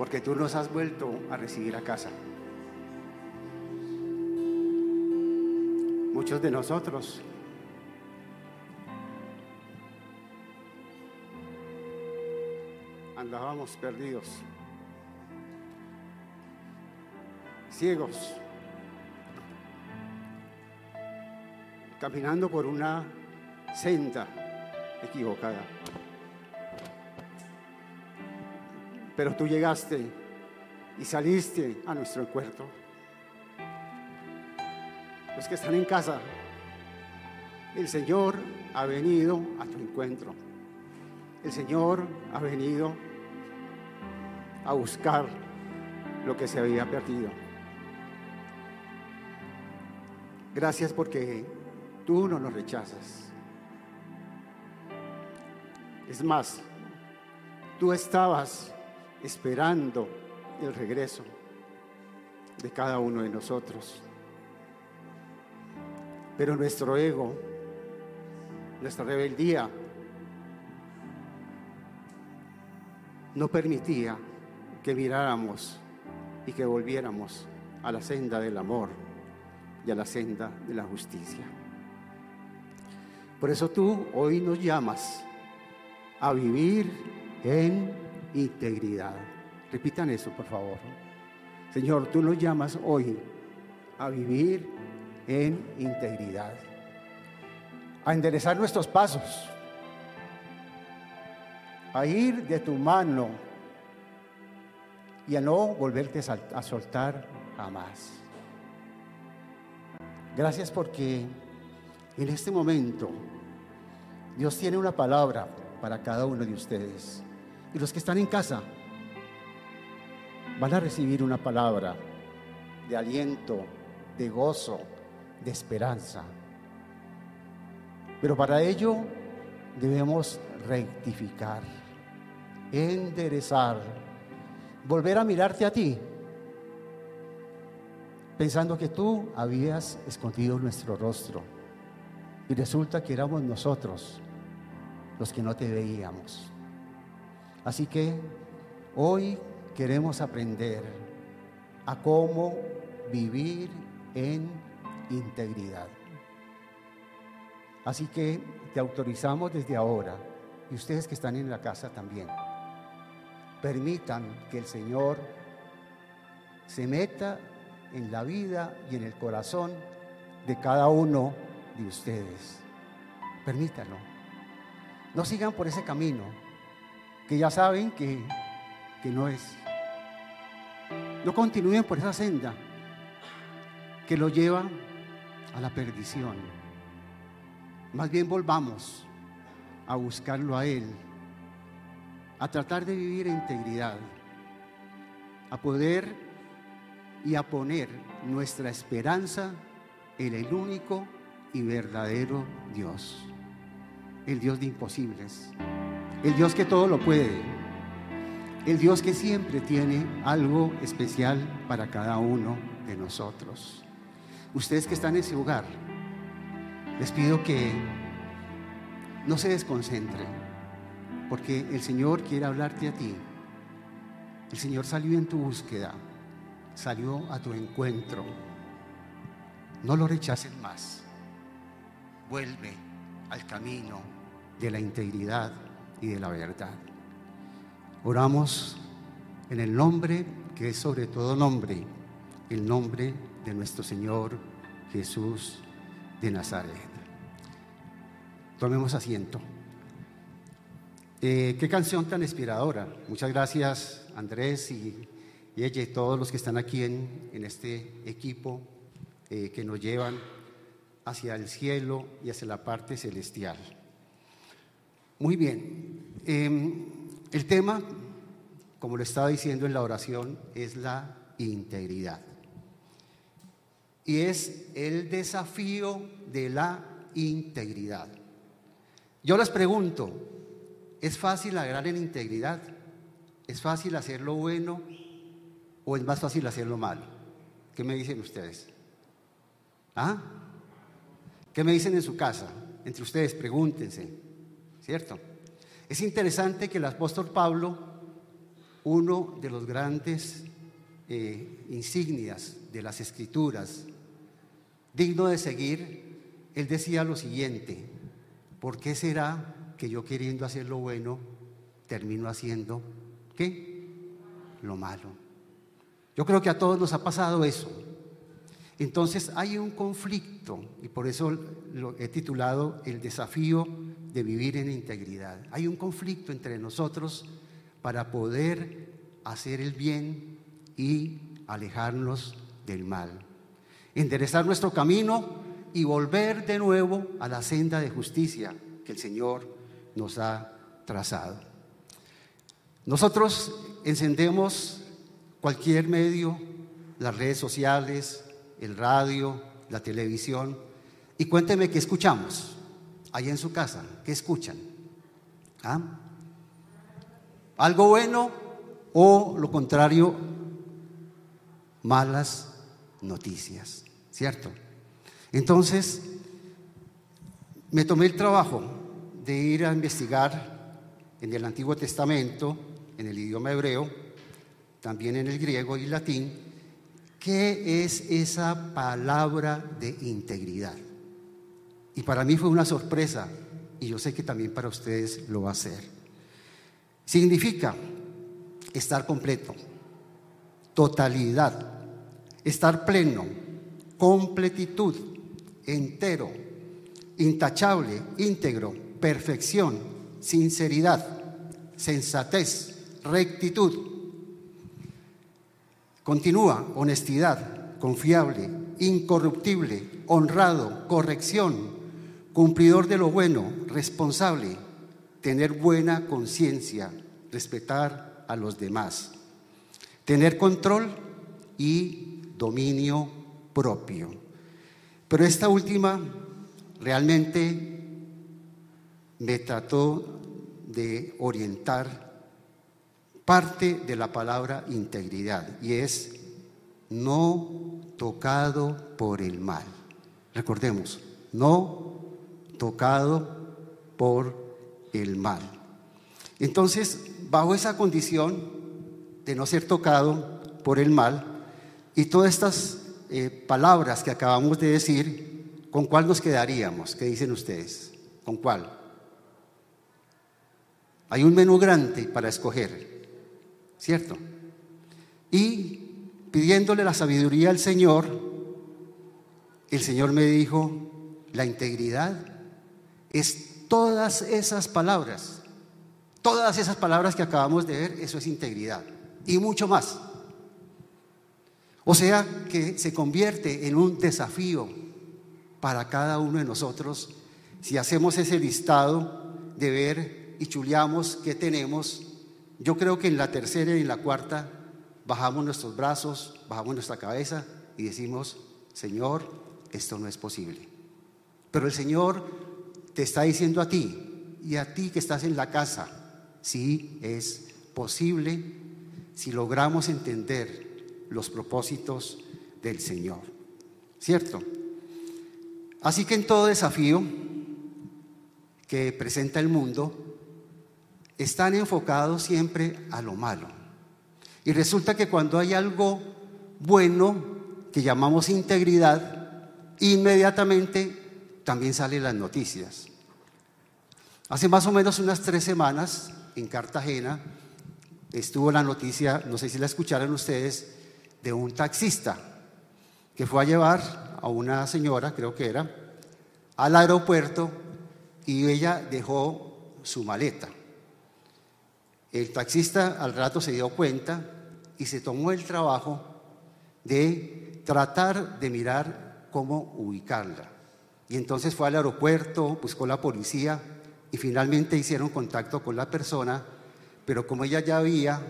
porque tú nos has vuelto a recibir a casa. Muchos de nosotros andábamos perdidos, ciegos, caminando por una senda equivocada. Pero tú llegaste y saliste a nuestro encuentro. Los que están en casa, el Señor ha venido a tu encuentro. El Señor ha venido a buscar lo que se había perdido. Gracias porque tú no nos rechazas. Es más, tú estabas esperando el regreso de cada uno de nosotros. Pero nuestro ego, nuestra rebeldía, no permitía que miráramos y que volviéramos a la senda del amor y a la senda de la justicia. Por eso tú hoy nos llamas a vivir en integridad. Repitan eso, por favor. Señor, tú nos llamas hoy a vivir en integridad, a enderezar nuestros pasos, a ir de tu mano y a no volverte a soltar jamás. Gracias porque en este momento Dios tiene una palabra para cada uno de ustedes. Y los que están en casa van a recibir una palabra de aliento, de gozo, de esperanza. Pero para ello debemos rectificar, enderezar, volver a mirarte a ti, pensando que tú habías escondido nuestro rostro y resulta que éramos nosotros los que no te veíamos. Así que hoy queremos aprender a cómo vivir en integridad. Así que te autorizamos desde ahora, y ustedes que están en la casa también, permitan que el Señor se meta en la vida y en el corazón de cada uno de ustedes. Permítanlo. No sigan por ese camino que ya saben que, que no es. No continúen por esa senda que lo lleva a la perdición. Más bien volvamos a buscarlo a Él, a tratar de vivir en integridad, a poder y a poner nuestra esperanza en el único y verdadero Dios, el Dios de imposibles el Dios que todo lo puede, el Dios que siempre tiene algo especial para cada uno de nosotros. Ustedes que están en ese lugar, les pido que no se desconcentren, porque el Señor quiere hablarte a ti. El Señor salió en tu búsqueda, salió a tu encuentro. No lo rechaces más. Vuelve al camino de la integridad y de la verdad. Oramos en el nombre que es sobre todo nombre, el nombre de nuestro Señor Jesús de Nazaret. Tomemos asiento. Eh, qué canción tan inspiradora. Muchas gracias Andrés y, ella y todos los que están aquí en, este equipo eh, que nos llevan hacia el cielo y hacia la parte celestial. Muy bien. Em, el tema, como lo estaba diciendo en la oración, es la integridad. Y es el desafío de la integridad. Yo les pregunto, ¿es fácil agarrar en integridad? ¿Es fácil hacer lo bueno o es más fácil hacer lo malo? ¿Qué me dicen ustedes? ¿Ah? ¿Qué me dicen en su casa? Entre ustedes, pregúntense. ¿cierto? Es interesante que el apóstol Pablo uno de los grandes eh, insignias de las escrituras, digno de seguir, él decía lo siguiente, ¿por qué será que yo queriendo hacer lo bueno termino haciendo qué? Lo malo. Yo creo que a todos nos ha pasado eso. Entonces hay un conflicto y por eso lo he titulado El desafío de vivir en integridad. Hay un conflicto entre nosotros para poder hacer el bien y alejarnos del mal. Enderezar nuestro camino y volver de nuevo a la senda de justicia que el Señor nos ha trazado. Nosotros encendemos cualquier medio, las redes sociales, el radio, la televisión, y cuénteme qué escuchamos ahí en su casa, qué escuchan. ¿Ah? ¿Algo bueno o lo contrario, malas noticias? ¿Cierto? Entonces, me tomé el trabajo de ir a investigar en el Antiguo Testamento, en el idioma hebreo, también en el griego y latín, qué es esa palabra de integridad. Y para mí fue una sorpresa, y yo sé que también para ustedes lo va a ser. Significa estar completo, totalidad, estar pleno, completitud, entero, intachable, íntegro, perfección, sinceridad, sensatez, rectitud. Continúa, honestidad, confiable, incorruptible, honrado, corrección, cumplidor de lo bueno, responsable, tener buena conciencia, respetar a los demás, tener control y dominio propio. Pero esta última realmente me trató de orientar parte de la palabra integridad y es no tocado por el mal. Recordemos, no tocado por el mal. Entonces, bajo esa condición de no ser tocado por el mal y todas estas eh, palabras que acabamos de decir, ¿con cuál nos quedaríamos? ¿Qué dicen ustedes? ¿Con cuál? Hay un menú grande para escoger, ¿cierto? Y pidiéndole la sabiduría al Señor, el Señor me dijo, la integridad es todas esas palabras, todas esas palabras que acabamos de ver, eso es integridad y mucho más. O sea que se convierte en un desafío para cada uno de nosotros si hacemos ese listado de ver y chuleamos qué tenemos. Yo creo que en la tercera y en la cuarta bajamos nuestros brazos, bajamos nuestra cabeza y decimos, Señor, esto no es posible. Pero el Señor te está diciendo a ti y a ti que estás en la casa, sí es posible si logramos entender los propósitos del Señor. ¿Cierto? Así que en todo desafío que presenta el mundo, están enfocados siempre a lo malo. Y resulta que cuando hay algo bueno que llamamos integridad, inmediatamente también salen las noticias. Hace más o menos unas tres semanas en Cartagena estuvo la noticia, no sé si la escucharon ustedes, de un taxista que fue a llevar a una señora, creo que era, al aeropuerto y ella dejó su maleta. El taxista al rato se dio cuenta y se tomó el trabajo de tratar de mirar cómo ubicarla. Y entonces fue al aeropuerto, buscó la policía y finalmente hicieron contacto con la persona, pero como ella ya había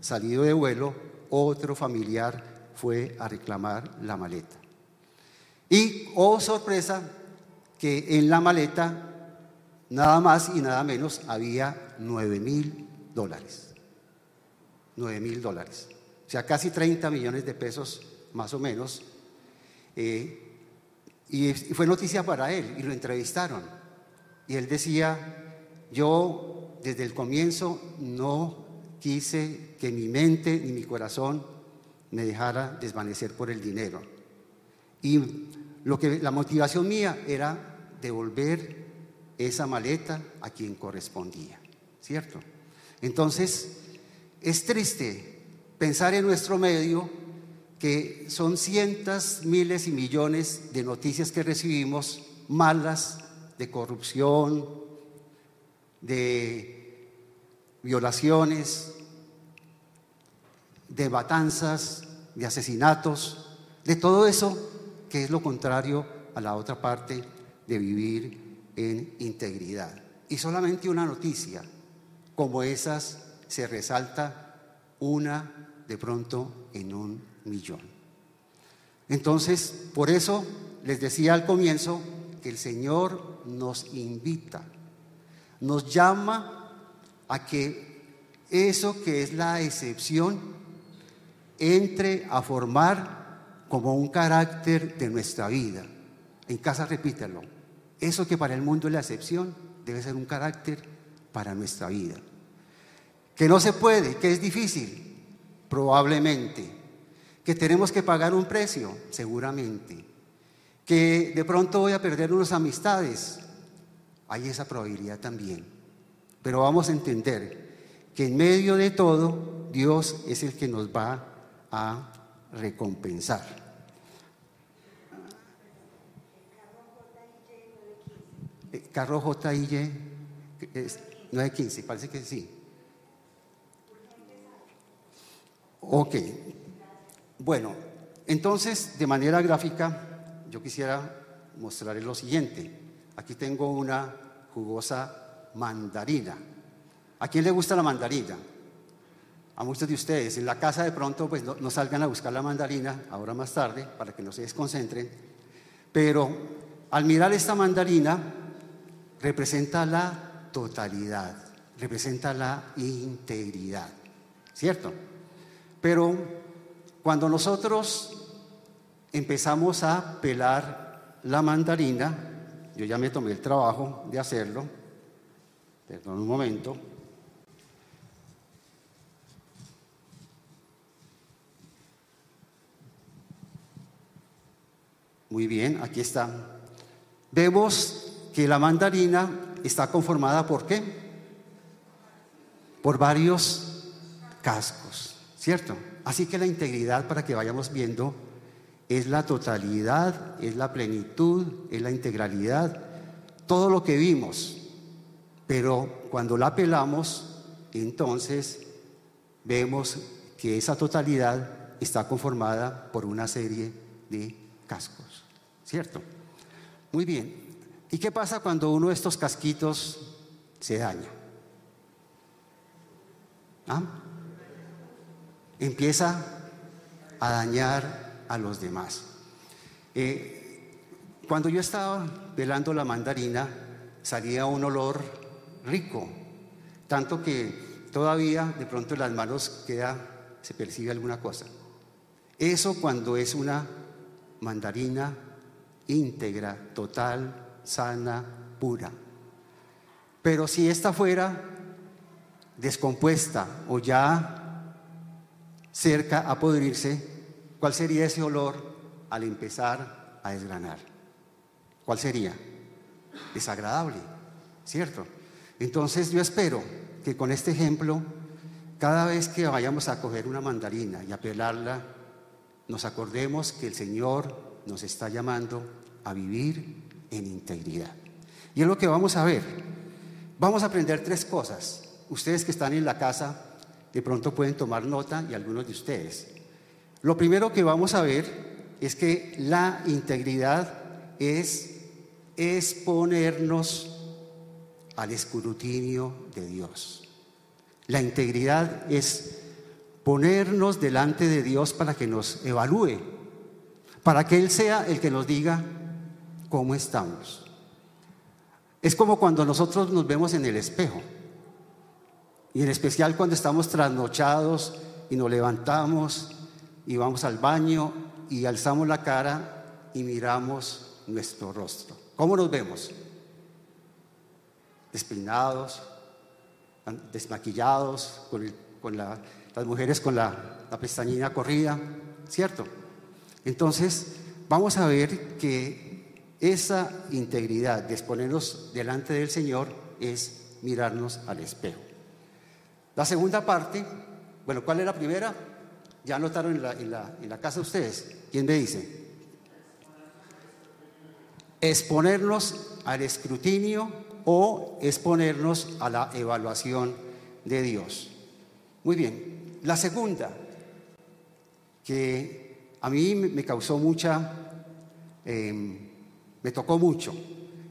salido de vuelo, otro familiar fue a reclamar la maleta. Y, oh sorpresa, que en la maleta nada más y nada menos había 9 mil dólares. 9 mil dólares. O sea, casi 30 millones de pesos más o menos. Eh, y fue noticia para él y lo entrevistaron. Y él decía, yo desde el comienzo no quise que mi mente y mi corazón me dejara desvanecer por el dinero. Y lo que la motivación mía era devolver esa maleta a quien correspondía, ¿cierto? Entonces, es triste pensar en nuestro medio que son cientos, miles y millones de noticias que recibimos malas de corrupción, de violaciones, de matanzas, de asesinatos, de todo eso que es lo contrario a la otra parte de vivir en integridad. Y solamente una noticia como esas se resalta una de pronto en un millón. Entonces, por eso les decía al comienzo que el Señor nos invita, nos llama a que eso que es la excepción entre a formar como un carácter de nuestra vida. En casa repítelo. Eso que para el mundo es la excepción debe ser un carácter para nuestra vida. Que no se puede, que es difícil, probablemente. Que tenemos que pagar un precio, seguramente. Que de pronto voy a perder unas amistades, hay esa probabilidad también. Pero vamos a entender que en medio de todo, Dios es el que nos va a recompensar. Eh, carro JIY 915, parece que sí. Ok. Bueno, entonces, de manera gráfica, yo quisiera mostrarles lo siguiente. Aquí tengo una jugosa mandarina. ¿A quién le gusta la mandarina? A muchos de ustedes. En la casa de pronto, pues no, no salgan a buscar la mandarina, ahora más tarde, para que no se desconcentren. Pero al mirar esta mandarina, representa la totalidad, representa la integridad, ¿cierto? Pero cuando nosotros empezamos a pelar la mandarina, yo ya me tomé el trabajo de hacerlo, perdón un momento, Muy bien, aquí está. Vemos que la mandarina está conformada por qué? Por varios cascos, ¿cierto? Así que la integridad, para que vayamos viendo, es la totalidad, es la plenitud, es la integralidad, todo lo que vimos. Pero cuando la pelamos, entonces vemos que esa totalidad está conformada por una serie de cascos, ¿cierto? Muy bien, ¿Y qué pasa cuando uno de estos casquitos se daña? ¿Ah? Empieza a dañar a los demás. Eh, cuando yo estaba velando la mandarina, salía un olor rico, tanto que todavía de pronto en las manos queda, se percibe alguna cosa. Eso cuando es una mandarina íntegra, total, sana, pura. Pero si esta fuera descompuesta o ya cerca a podrirse, ¿cuál sería ese olor al empezar a desgranar? ¿Cuál sería? Desagradable, ¿cierto? Entonces yo espero que con este ejemplo, cada vez que vayamos a coger una mandarina y a pelarla, nos acordemos que el Señor nos está llamando a vivir en integridad. Y es lo que vamos a ver. Vamos a aprender tres cosas. Ustedes que están en la casa, de pronto pueden tomar nota y algunos de ustedes. Lo primero que vamos a ver es que la integridad es exponernos al escrutinio de Dios. La integridad es ponernos delante de Dios para que nos evalúe, para que Él sea el que nos diga cómo estamos. Es como cuando nosotros nos vemos en el espejo, y en especial cuando estamos trasnochados y nos levantamos y vamos al baño y alzamos la cara y miramos nuestro rostro. ¿Cómo nos vemos? Despeinados, desmaquillados, con, las mujeres con la, la pestañina corrida, ¿cierto? Entonces, vamos a ver que esa integridad de exponernos delante del Señor es mirarnos al espejo. La segunda parte, bueno, ¿cuál es la primera? Ya anotaron en la, casa ustedes. ¿Quién me dice? Exponernos al escrutinio o exponernos a la evaluación de Dios. Muy bien. La segunda, que a mí me causó mucha, em, me tocó mucho,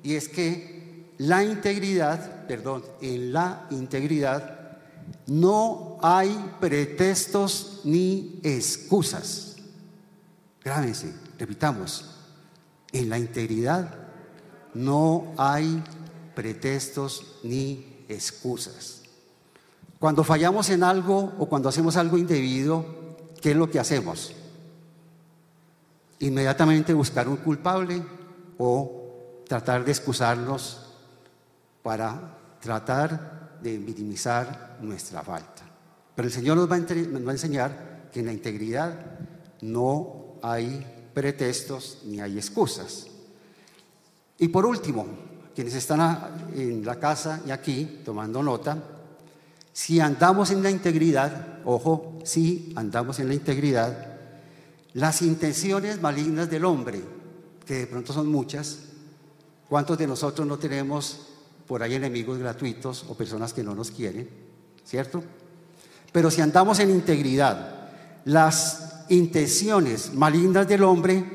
y es que la integridad, perdón, en la integridad no hay pretextos ni excusas. Grábense, repitamos, en la integridad no hay pretextos ni excusas. Cuando fallamos en algo o cuando hacemos algo indebido, ¿qué es lo que hacemos? Inmediatamente buscar un culpable o tratar de excusarnos para tratar de minimizar nuestra falta. Pero el Señor nos va, nos va a enseñar que en la integridad no hay pretextos ni hay excusas. Y por último, quienes están en la casa y aquí tomando nota, si andamos en la integridad, ojo, si andamos en la integridad, las intenciones malignas del hombre, que de pronto son muchas, ¿cuántos de nosotros no tenemos por ahí enemigos gratuitos o personas que no nos quieren? ¿Cierto? Pero si andamos en integridad, las intenciones malignas del hombre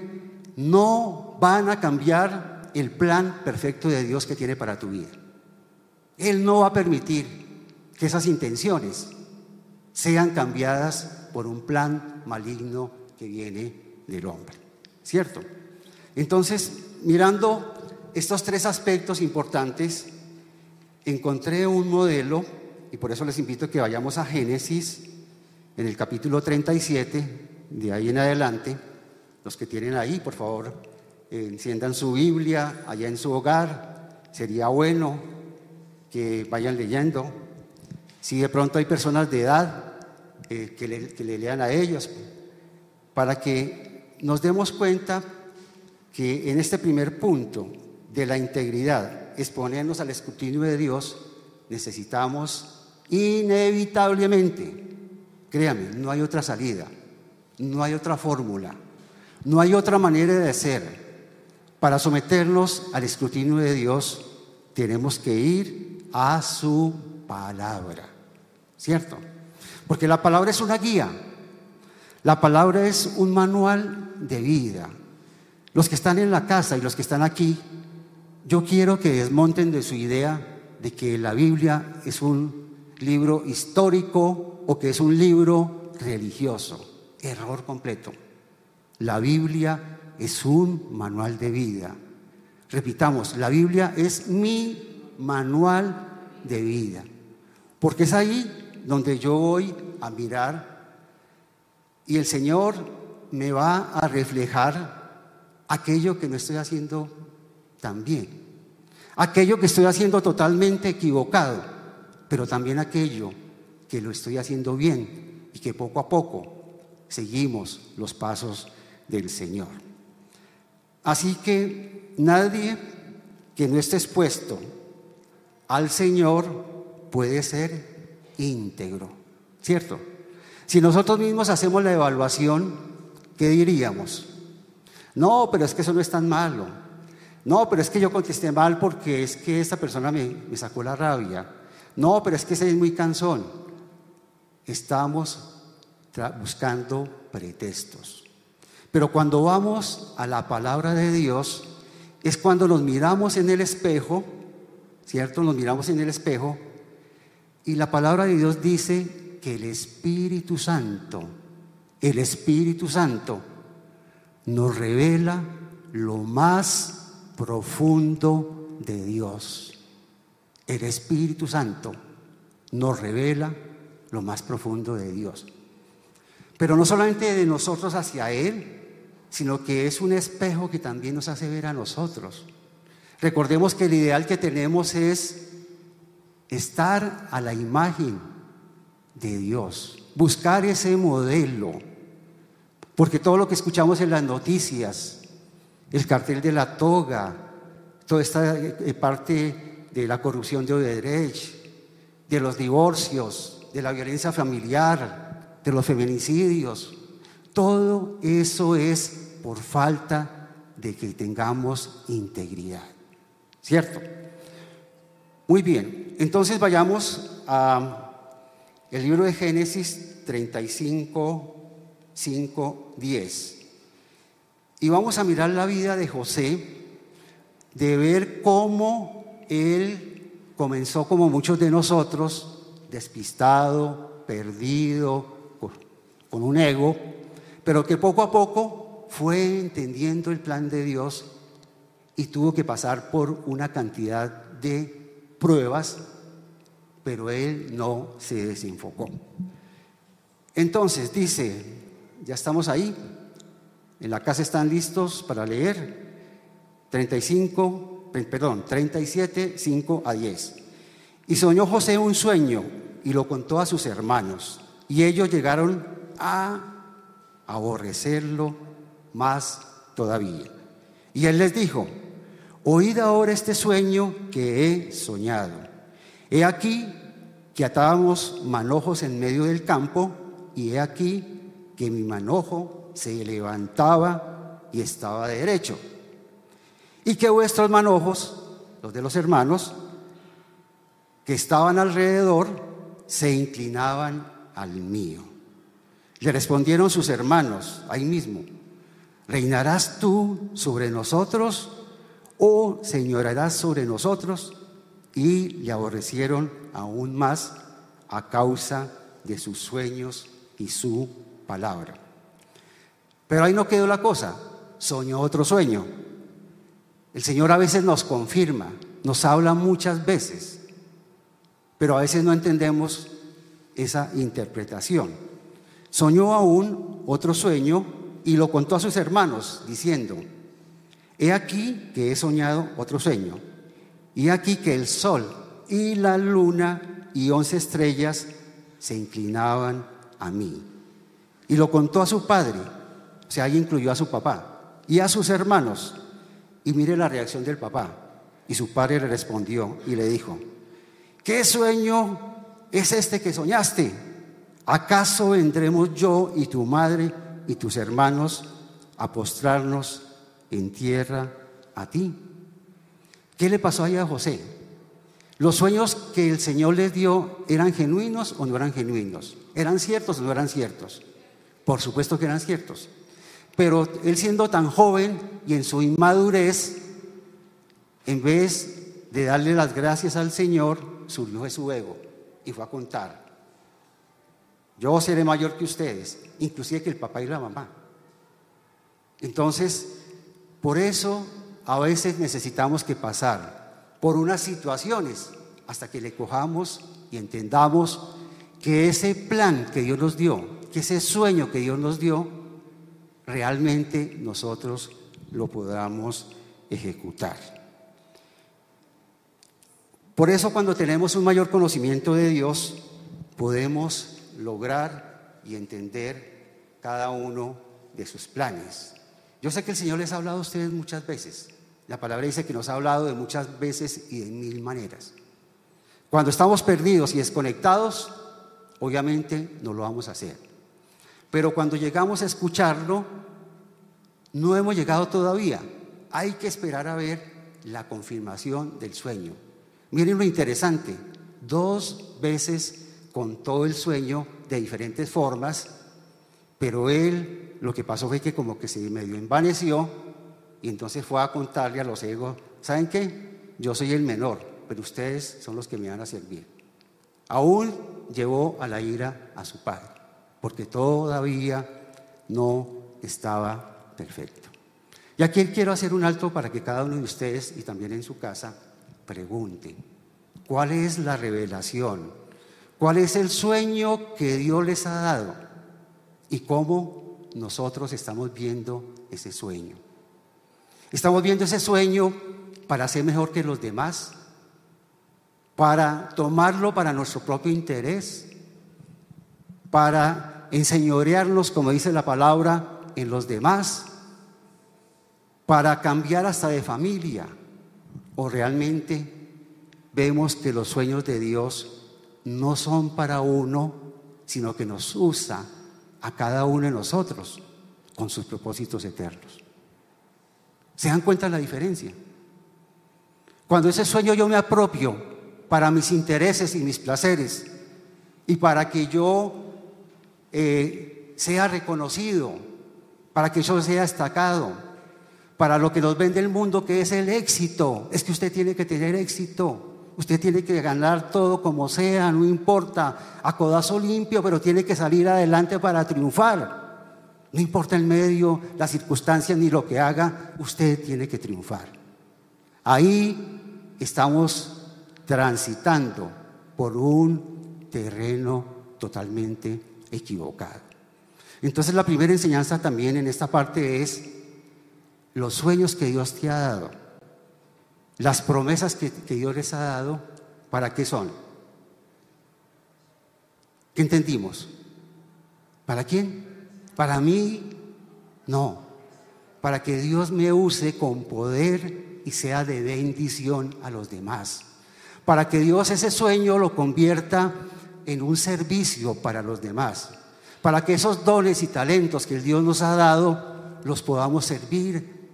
no van a cambiar el plan perfecto de Dios que tiene para tu vida. Él no va a permitir que esas intenciones sean cambiadas por un plan maligno que viene del hombre. ¿Cierto? Entonces, mirando estos tres aspectos importantes, encontré un modelo, y por eso les invito a que vayamos a Génesis, en el capítulo 37, de ahí en adelante, los que tienen ahí, por favor, enciendan su Biblia allá en su hogar, sería bueno que vayan leyendo. Si de pronto hay personas de edad, eh, que, le, lean a ellos, para que nos demos cuenta que en este primer punto de la integridad, exponernos al escrutinio de Dios, necesitamos inevitablemente, créame, no hay otra salida, no hay otra fórmula, no hay otra manera de hacer. Para someternos al escrutinio de Dios, tenemos que ir a su palabra. ¿Cierto? Porque la palabra es una guía. La palabra es un manual de vida. Los que están en la casa y los que están aquí, yo quiero que desmonten de su idea de que la Biblia es un libro histórico o que es un libro religioso. Error completo. La Biblia es un manual de vida. Repitamos, la Biblia es mi manual de vida. Porque es ahí donde yo voy a mirar y el Señor me va a reflejar aquello que no estoy haciendo tan bien, aquello que estoy haciendo totalmente equivocado, pero también aquello que lo estoy haciendo bien y que poco a poco seguimos los pasos del Señor. Así que nadie que no esté expuesto al Señor puede ser íntegro, ¿cierto? Si nosotros mismos hacemos la evaluación, ¿qué diríamos? No, pero es que eso no es tan malo. No, pero es que yo contesté mal porque es que esta persona me, me sacó la rabia. No, pero es que ese es muy cansón. Estamos buscando pretextos. Pero cuando vamos a la palabra de Dios, es cuando nos miramos en el espejo, ¿cierto? Nos miramos en el espejo y la palabra de Dios dice que el Espíritu Santo, el Espíritu Santo, nos revela lo más profundo de Dios. El Espíritu Santo nos revela lo más profundo de Dios. Pero no solamente de nosotros hacia Él, sino que es un espejo que también nos hace ver a nosotros. Recordemos que el ideal que tenemos es estar a la imagen de Dios, buscar ese modelo, porque todo lo que escuchamos en las noticias, el cartel de la toga, toda esta eh, parte de la corrupción de Odebrecht, de los divorcios, de la violencia familiar, de los feminicidios, todo eso es por falta de que tengamos integridad. ¿Cierto? Muy bien, entonces vayamos a el libro de Génesis 35, 5, 10. Y vamos a mirar la vida de José, de ver cómo él comenzó como muchos de nosotros, despistado, perdido, con un ego, pero que poco a poco fue entendiendo el plan de Dios y tuvo que pasar por una cantidad de pruebas, pero él no se desenfocó. Entonces dice, ya estamos ahí, en la casa están listos para leer 35, perdón, 37, 5 a 10. Y soñó José un sueño y lo contó a sus hermanos, y ellos llegaron a aborrecerlo más todavía. Y él les dijo, oíd ahora este sueño que he soñado. He aquí que atábamos manojos en medio del campo y he aquí que mi manojo se levantaba y estaba derecho. Y que vuestros manojos, los de los hermanos, que estaban alrededor, se inclinaban al mío. Le respondieron sus hermanos ahí mismo, ¿reinarás tú sobre nosotros o señorarás sobre nosotros? Y le aborrecieron aún más a causa de sus sueños y su palabra. Pero ahí no quedó la cosa, soñó otro sueño. El Señor a veces nos confirma, nos habla muchas veces, pero a veces no entendemos esa interpretación. Soñó aún otro sueño y lo contó a sus hermanos, diciendo, he aquí que he soñado otro sueño, y aquí que el sol y la luna y once estrellas se inclinaban a mí. Y lo contó a su padre, o sea, ahí incluyó a su papá, y a sus hermanos. Y mire la reacción del papá. Y su padre le respondió y le dijo, ¿qué sueño es este que soñaste? ¿acaso vendremos yo y tu madre y tus hermanos a postrarnos en tierra a ti? ¿Qué le pasó ahí a José? ¿Los sueños que el Señor les dio eran genuinos o no eran genuinos? ¿Eran ciertos o no eran ciertos? Por supuesto que eran ciertos. Pero él siendo tan joven y en su inmadurez, en vez de darle las gracias al Señor, surgió de su ego y fue a contar. Yo seré mayor que ustedes, inclusive que el papá y la mamá. Entonces, por eso a veces necesitamos que pasar por unas situaciones hasta que le cojamos y entendamos que ese plan que Dios nos dio, que ese sueño que Dios nos dio, realmente nosotros lo podamos ejecutar. Por eso cuando tenemos un mayor conocimiento de Dios, podemos lograr y entender cada uno de sus planes. Yo sé que el Señor les ha hablado a ustedes muchas veces. La palabra dice que nos ha hablado de muchas veces y de mil maneras. Cuando estamos perdidos y desconectados, obviamente no lo vamos a hacer. Pero cuando llegamos a escucharlo, no hemos llegado todavía. Hay que esperar a ver la confirmación del sueño. Miren lo interesante, dos veces con todo el sueño de diferentes formas, pero él lo que pasó fue que como que se medio envaneció y entonces fue a contarle a los egos, ¿saben qué? Yo soy el menor, pero ustedes son los que me van a servir. Aún llevó a la ira a su padre, porque todavía no estaba perfecto. Y aquí quiero hacer un alto para que cada uno de ustedes y también en su casa pregunten, ¿cuál es la revelación? ¿Cuál es el sueño que Dios les ha dado? ¿Y cómo nosotros estamos viendo ese sueño? ¿Estamos viendo ese sueño para ser mejor que los demás? ¿Para tomarlo para nuestro propio interés? Para enseñorearnos, como dice la palabra, en los demás, para cambiar hasta de familia, o realmente vemos que los sueños de Dios no son para uno, sino que nos usa a cada uno de nosotros con sus propósitos eternos. ¿Se dan cuenta la diferencia? Cuando ese sueño yo me apropio para mis intereses y mis placeres y para que yo eh, sea reconocido, para que yo sea destacado, para lo que nos vende el mundo que es el éxito, es que usted tiene que tener éxito. Usted tiene que ganar todo como sea, no importa, a codazo limpio, pero tiene que salir adelante para triunfar. No importa el medio, las circunstancias ni lo que haga, usted tiene que triunfar. Ahí estamos transitando por un terreno totalmente equivocado. Entonces la primera enseñanza también en esta parte es los sueños que Dios te ha dado las promesas que, Dios les ha dado, ¿para qué son? ¿Qué entendimos? ¿Para quién? Para mí, no. Para que Dios me use con poder y sea de bendición a los demás. Para que Dios ese sueño lo convierta en un servicio para los demás. Para que esos dones y talentos que el Dios nos ha dado los podamos servir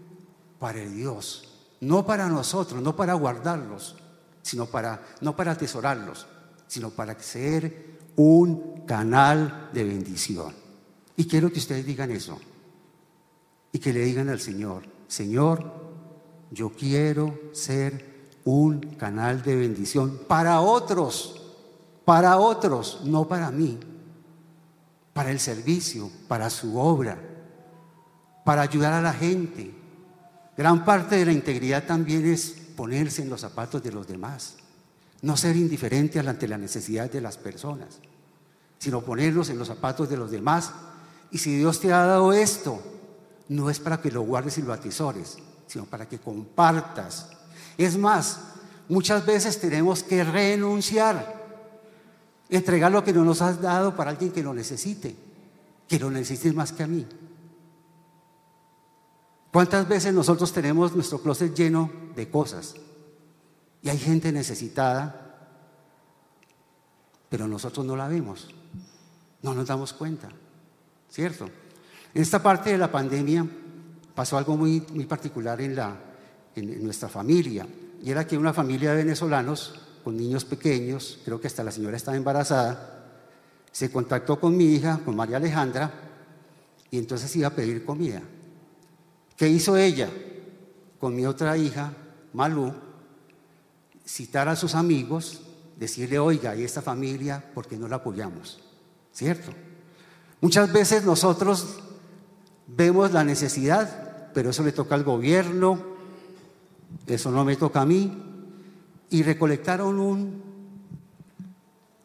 para el Dios no para nosotros, no para guardarlos, sino para, no para atesorarlos, sino para ser un canal de bendición. Y quiero que ustedes digan eso. Y que le digan al Señor, Señor, yo quiero ser un canal de bendición para otros, para otros, no para mí, para el servicio, para su obra, para ayudar a la gente, Gran parte de la integridad también es ponerse en los zapatos de los demás, no ser indiferente ante la necesidad de las personas, sino ponernos en los zapatos de los demás. Y si Dios te ha dado esto, no es para que lo guardes y lo atesores, sino para que compartas. Es más, muchas veces tenemos que renunciar, entregar lo que no nos has dado para alguien que lo necesite, que lo necesite más que a mí. ¿Cuántas veces nosotros tenemos nuestro closet lleno de cosas? Y hay gente necesitada, pero nosotros no la vemos, no nos damos cuenta, ¿cierto? En esta parte de la pandemia pasó algo muy, muy particular en, la, en nuestra familia, y era que una familia de venezolanos con niños pequeños, creo que hasta la señora estaba embarazada, se contactó con mi hija, con María Alejandra, y entonces iba a pedir comida. ¿Qué hizo ella? Con mi otra hija, Malú, citar a sus amigos, decirle, oiga, ¿y esta familia por qué no la apoyamos? ¿Cierto? Muchas veces nosotros vemos la necesidad, pero eso le toca al gobierno, eso no me toca a mí, y recolectaron un,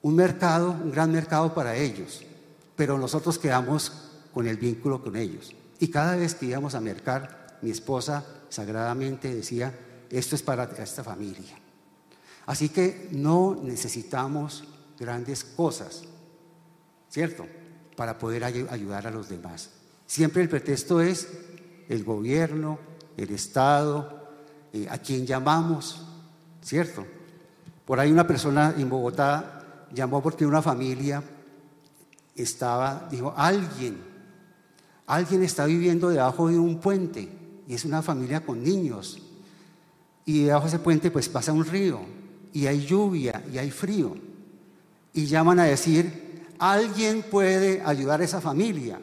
un mercado, un gran mercado para ellos, pero nosotros quedamos con el vínculo con ellos. Y cada vez que íbamos a mercar, mi esposa sagradamente decía, esto es para esta familia. Así que no necesitamos grandes cosas, ¿cierto? Para poder ayudar a los demás. Siempre el pretexto es el gobierno, el Estado, eh, a quien llamamos, ¿cierto? Por ahí una persona en Bogotá llamó porque una familia estaba, dijo, alguien Alguien está viviendo debajo de un puente y es una familia con niños. Y debajo de ese puente pues pasa un río y hay lluvia y hay frío. Y llaman a decir, alguien puede ayudar a esa familia.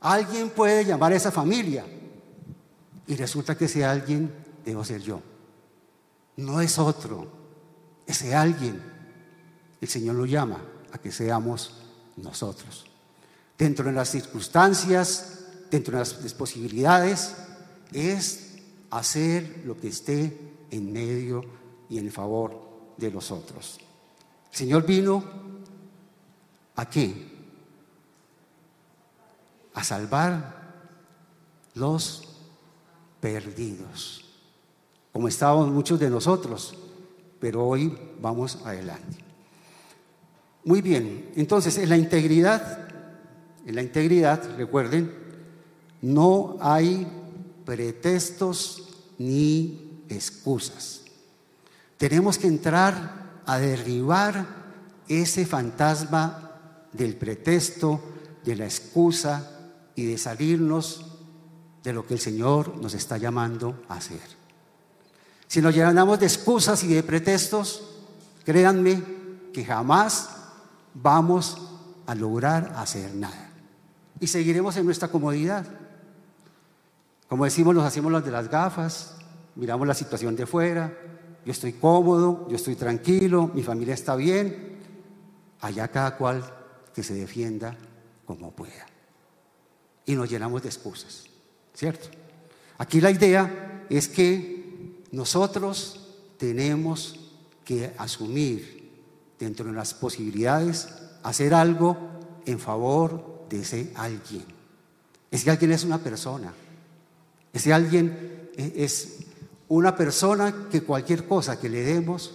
Alguien puede llamar a esa familia. Y resulta que ese alguien debo ser yo. No es otro. Ese alguien, el Señor lo llama a que seamos nosotros dentro de las circunstancias, dentro de las posibilidades, es hacer lo que esté en medio y en favor de los otros. El Señor vino a qué? A salvar los perdidos, como estábamos muchos de nosotros, pero hoy vamos adelante. Muy bien, entonces en la integridad, en la integridad, recuerden, no hay pretextos ni excusas. Tenemos que entrar a derribar ese fantasma del pretexto, de la excusa y de salirnos de lo que el Señor nos está llamando a hacer. Si nos llenamos de excusas y de pretextos, créanme que jamás vamos a lograr hacer nada. Y seguiremos en nuestra comodidad. Como decimos, nos hacemos las de las gafas, miramos la situación de fuera, yo estoy cómodo, yo estoy tranquilo, mi familia está bien, allá cada cual que se defienda como pueda. Y nos llenamos de excusas. ¿cierto? Aquí la idea es que nosotros tenemos que asumir dentro de las posibilidades hacer algo en favor de ese alguien. Ese alguien es una persona. Ese alguien es una persona que cualquier cosa que le demos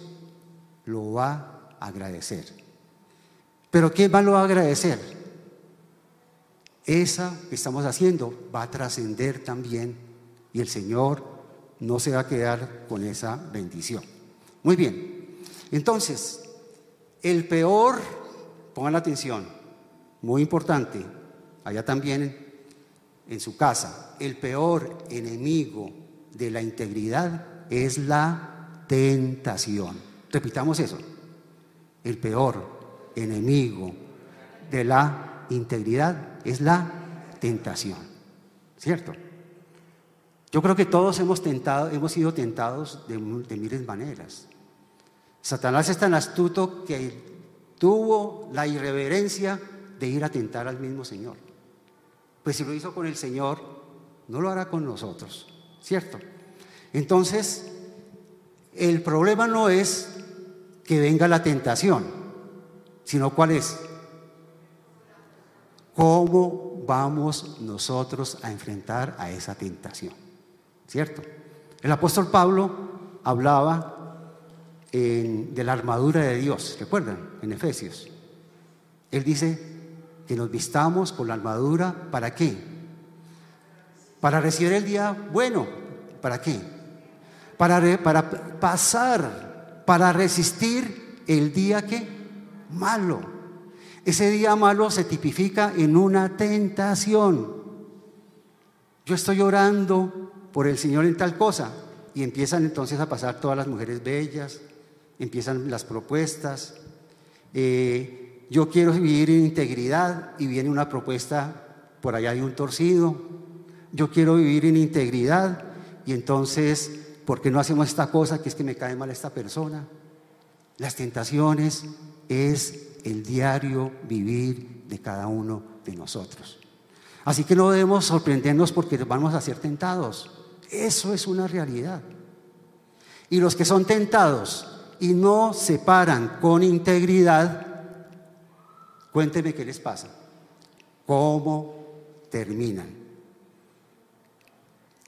lo va a agradecer. Pero ¿quién va lo va a agradecer? esa que estamos haciendo va a trascender también y el Señor no se va a quedar con esa bendición. Muy bien, entonces, el peor, pongan la atención, muy importante, allá también en su casa, el peor enemigo de la integridad es la tentación. Repitamos eso, el peor enemigo de la integridad es la tentación, ¿cierto? Yo creo que todos hemos, tentado, hemos sido tentados de, de miles maneras. Satanás es tan astuto que tuvo la irreverencia de ir a tentar al mismo Señor. Pues si lo hizo con el Señor, no lo hará con nosotros, ¿cierto? Entonces, el problema no es que venga la tentación, sino cuál es ¿Cómo vamos nosotros a enfrentar a esa tentación? ¿Cierto? El apóstol Pablo hablaba de la armadura de Dios, ¿recuerdan? En Efesios. Él dice que nos vistamos con la armadura, ¿para qué? Para recibir el día bueno, ¿para qué? Para, para pasar, para resistir el día que malo. Ese día malo se tipifica en una tentación. Yo estoy orando por el Señor en tal cosa y empiezan entonces a pasar todas las mujeres bellas, empiezan las propuestas. Eh, yo quiero vivir en integridad y viene una propuesta por allá de un torcido. Yo quiero vivir en integridad y entonces, ¿por qué no hacemos esta cosa que es que me cae mal esta persona? Las tentaciones es el diario vivir de cada uno de nosotros. Así que no debemos sorprendernos porque vamos a ser tentados. Eso es una realidad. Y los que son tentados y no se paran con integridad, cuénteme qué les pasa. ¿Cómo terminan?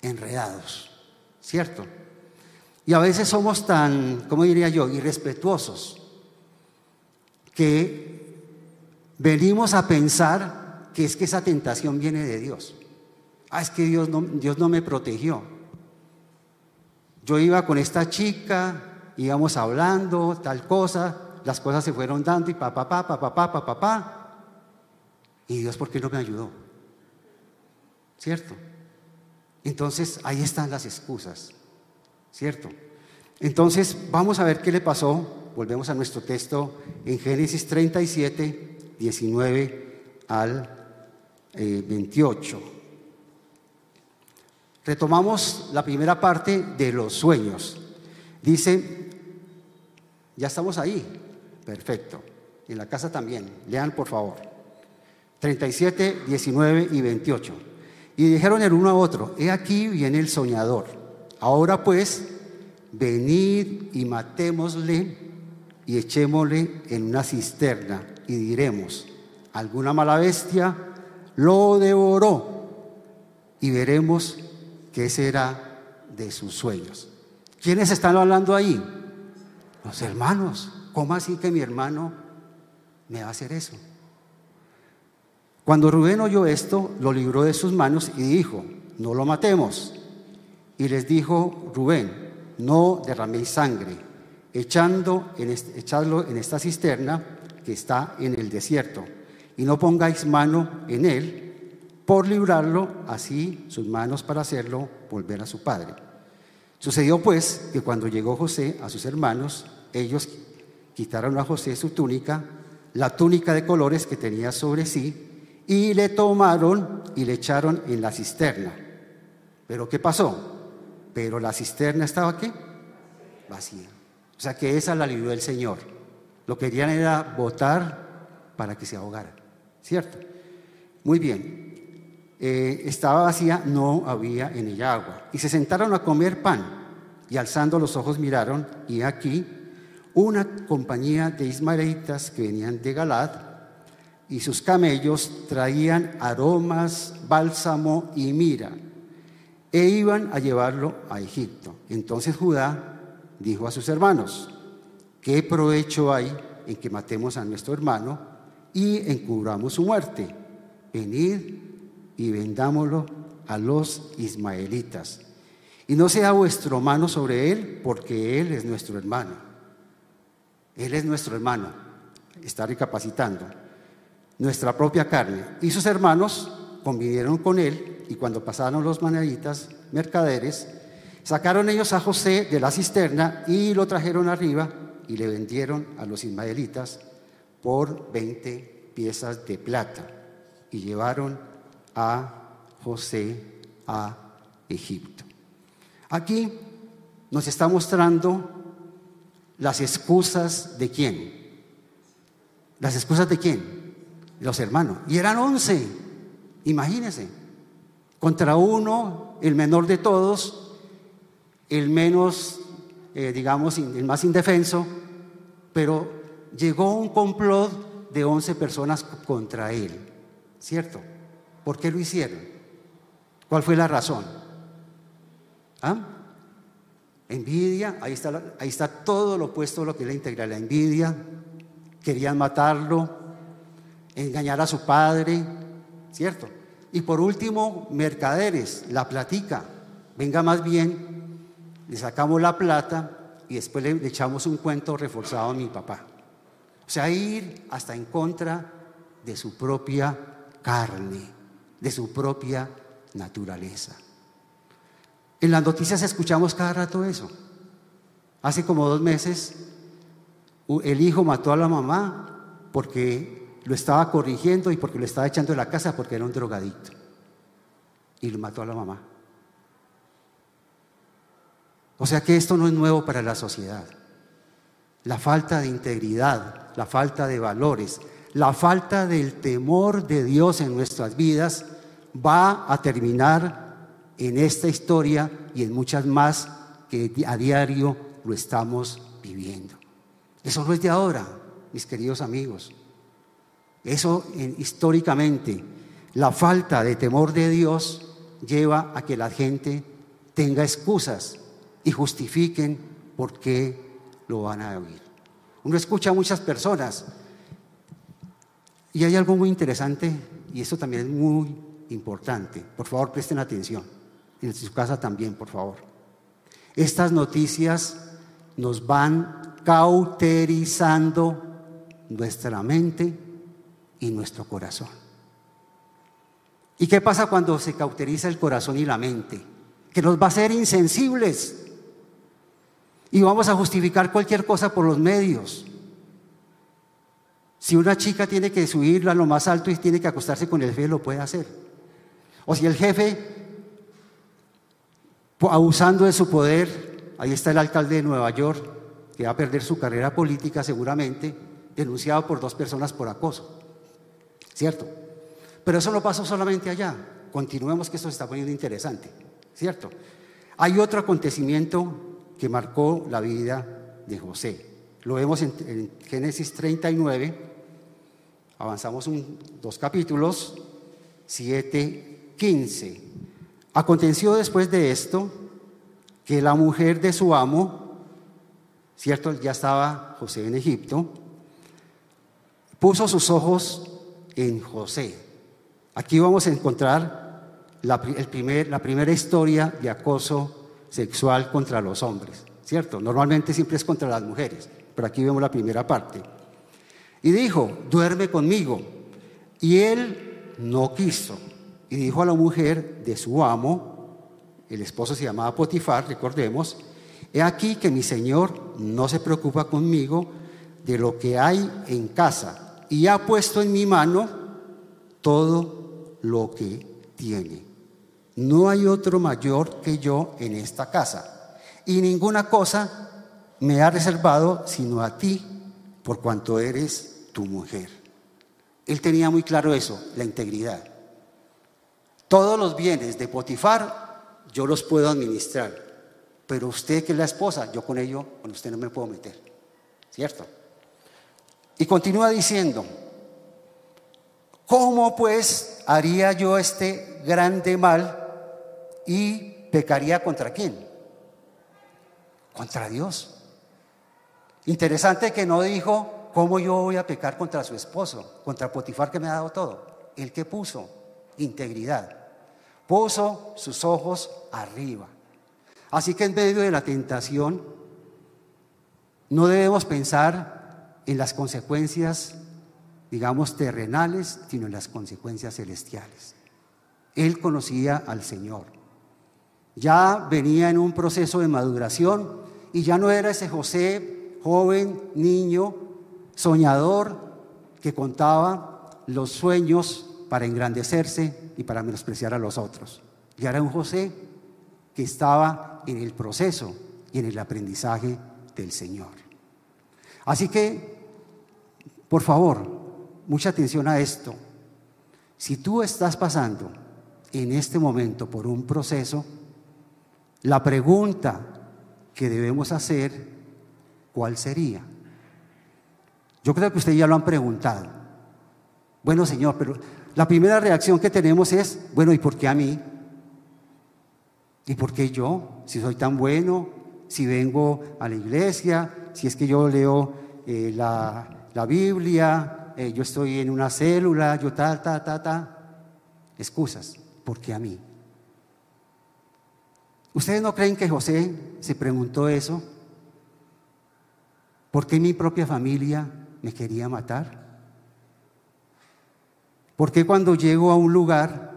Enredados, ¿cierto? Y a veces somos tan, ¿cómo diría yo?, irrespetuosos que venimos a pensar que es que esa tentación viene de Dios. Ah, es que Dios no, Dios no me protegió. Yo iba con esta chica, íbamos hablando, tal cosa, las cosas se fueron dando y papá, papá, papá, papá, papá. Y Dios, ¿por qué no me ayudó? ¿Cierto? Entonces, ahí están las excusas. ¿Cierto? Entonces, vamos a ver qué le pasó volvemos a nuestro texto en Génesis 37, 19 al 28. Retomamos la primera parte de los sueños. Dice, ya estamos ahí, perfecto. En la casa también, lean por favor. 37, 19 y 28. Y dijeron el uno a otro, he aquí viene el soñador. Ahora pues, venid y matémosle y echémosle en una cisterna y diremos, alguna mala bestia lo devoró y veremos qué será de sus sueños. ¿Quiénes están hablando ahí? Los hermanos. ¿Cómo así que mi hermano me va a hacer eso. Cuando Rubén oyó esto, lo libró de sus manos y dijo, no lo matemos. Y les dijo Rubén, no derraméis sangre, echando en echadlo en esta cisterna que está en el desierto, y no pongáis mano en él por librarlo, así sus manos para hacerlo volver a su padre. Sucedió pues que cuando llegó José a sus hermanos, ellos quitaron a José su túnica, la túnica de colores que tenía sobre sí, y le tomaron y le echaron en la cisterna. ¿Pero qué pasó? Pero la cisterna estaba qué? Vacía. O sea que esa la libró el Señor. Lo que querían era votar para que se ahogara. ¿Cierto? Muy bien. Eh, estaba vacía, no había en ella agua. Y se sentaron a comer pan. Y alzando los ojos miraron, y aquí una compañía de ismaelitas que venían de Galad, y sus camellos traían aromas, bálsamo y mira e iban a llevarlo a Egipto. Entonces Judá dijo a sus hermanos, ¿qué provecho hay en que matemos a nuestro hermano y encubramos su muerte? Venid y vendámoslo a los ismaelitas. Y no sea vuestro mano sobre él, porque él es nuestro hermano. Él es nuestro hermano. Está recapacitando. Nuestra propia carne. Y sus hermanos convivieron con él y cuando pasaron los manaditas mercaderes, sacaron ellos a José de la cisterna y lo trajeron arriba y le vendieron a los ismaelitas por 20 piezas de plata y llevaron a José a Egipto. Aquí nos está mostrando las excusas de quién. Las excusas de quién? Los hermanos. Y eran once. Imagínense, contra uno, el menor de todos, el menos, eh, digamos, el más indefenso, pero llegó un complot de 11 personas contra él, ¿cierto? ¿Por qué lo hicieron? ¿Cuál fue la razón? ¿Ah? Envidia, ahí está, ahí está todo lo opuesto a lo que es la integral, la envidia, querían matarlo, engañar a su padre, ¿cierto? Y por último, mercaderes, la platica. Venga más bien, le sacamos la plata y después le, echamos un cuento reforzado a mi papá. O sea, ir hasta en contra de su propia carne, de su propia naturaleza. En las noticias escuchamos cada rato eso. Hace como dos meses, el hijo mató a la mamá porque lo estaba corrigiendo y porque lo estaba echando de la casa porque era un drogadito. Y lo mató a la mamá. O sea que esto no es nuevo para la sociedad. La falta de integridad, la falta de valores, la falta del temor de Dios en nuestras vidas va a terminar en esta historia y en muchas más que a diario lo estamos viviendo. Eso no es de ahora, mis queridos amigos. Eso históricamente, la falta de temor de Dios lleva a que la gente tenga excusas y justifiquen por qué lo van a oír. Uno escucha a muchas personas y hay algo muy interesante y eso también es muy importante. Por favor, presten atención. En su casa también, por favor. Estas noticias nos van cauterizando nuestra mente y nuestro corazón. ¿Y qué pasa cuando se cauteriza el corazón y la mente? Que nos va a hacer insensibles y vamos a justificar cualquier cosa por los medios. Si una chica tiene que subirla a lo más alto y tiene que acostarse con el jefe, lo puede hacer. O si el jefe, abusando de su poder, ahí está el alcalde de Nueva York, que va a perder su carrera política seguramente, denunciado por dos personas por acoso. ¿cierto? Pero eso no pasó solamente allá. Continuemos que esto se está poniendo interesante, ¿cierto? Hay otro acontecimiento que marcó la vida de José. Lo vemos en, Génesis 39, avanzamos dos capítulos, 7, 15. Aconteció después de esto que la mujer de su amo, ¿cierto? Ya estaba José en Egipto, puso sus ojos en José. Aquí vamos a encontrar la, el primer, la primera historia de acoso sexual contra los hombres, ¿cierto? Normalmente siempre es contra las mujeres, pero aquí vemos la primera parte. Y dijo, duerme conmigo. Y él no quiso. Y dijo a la mujer de su amo, el esposo se llamaba Potifar, recordemos, he aquí que mi señor no se preocupa conmigo de lo que hay en casa y ha puesto en mi mano todo lo que tiene. No hay otro mayor que yo en esta casa y ninguna cosa me ha reservado sino a ti por cuanto eres tu mujer. Él tenía muy claro eso, la integridad. Todos los bienes de Potifar yo los puedo administrar, pero usted que es la esposa, yo con ello, con usted no me puedo meter. ¿Cierto? Y continúa diciendo, ¿cómo pues haría yo este grande mal y pecaría contra quién? Contra Dios. Interesante que no dijo, ¿cómo yo voy a pecar contra su esposo? Contra Potifar que me ha dado todo. El que puso integridad. Puso sus ojos arriba. Así que en medio de la tentación no debemos pensar en las consecuencias, digamos, terrenales, sino en las consecuencias celestiales. Él conocía al Señor. Ya venía en un proceso de maduración y ya no era ese José joven, niño, soñador, que contaba los sueños para engrandecerse y para menospreciar a los otros. Ya era un José que estaba en el proceso y en el aprendizaje del Señor. Así que, por favor, mucha atención a esto. Si tú estás pasando en este momento por un proceso, la pregunta que debemos hacer, ¿cuál sería? Yo creo que ustedes ya lo han preguntado. Bueno, Señor, pero la primera reacción que tenemos es, bueno, ¿y por qué a mí? ¿Y por qué yo? Si soy tan bueno, si vengo a la iglesia, si es que yo leo eh, la, la, Biblia, eh, yo estoy en una célula, yo ta, ta, ta, ta. Excusas, ¿por qué a mí? ¿Ustedes no creen que José se preguntó eso? ¿Por qué mi propia familia me quería matar? ¿Por qué cuando llego a un lugar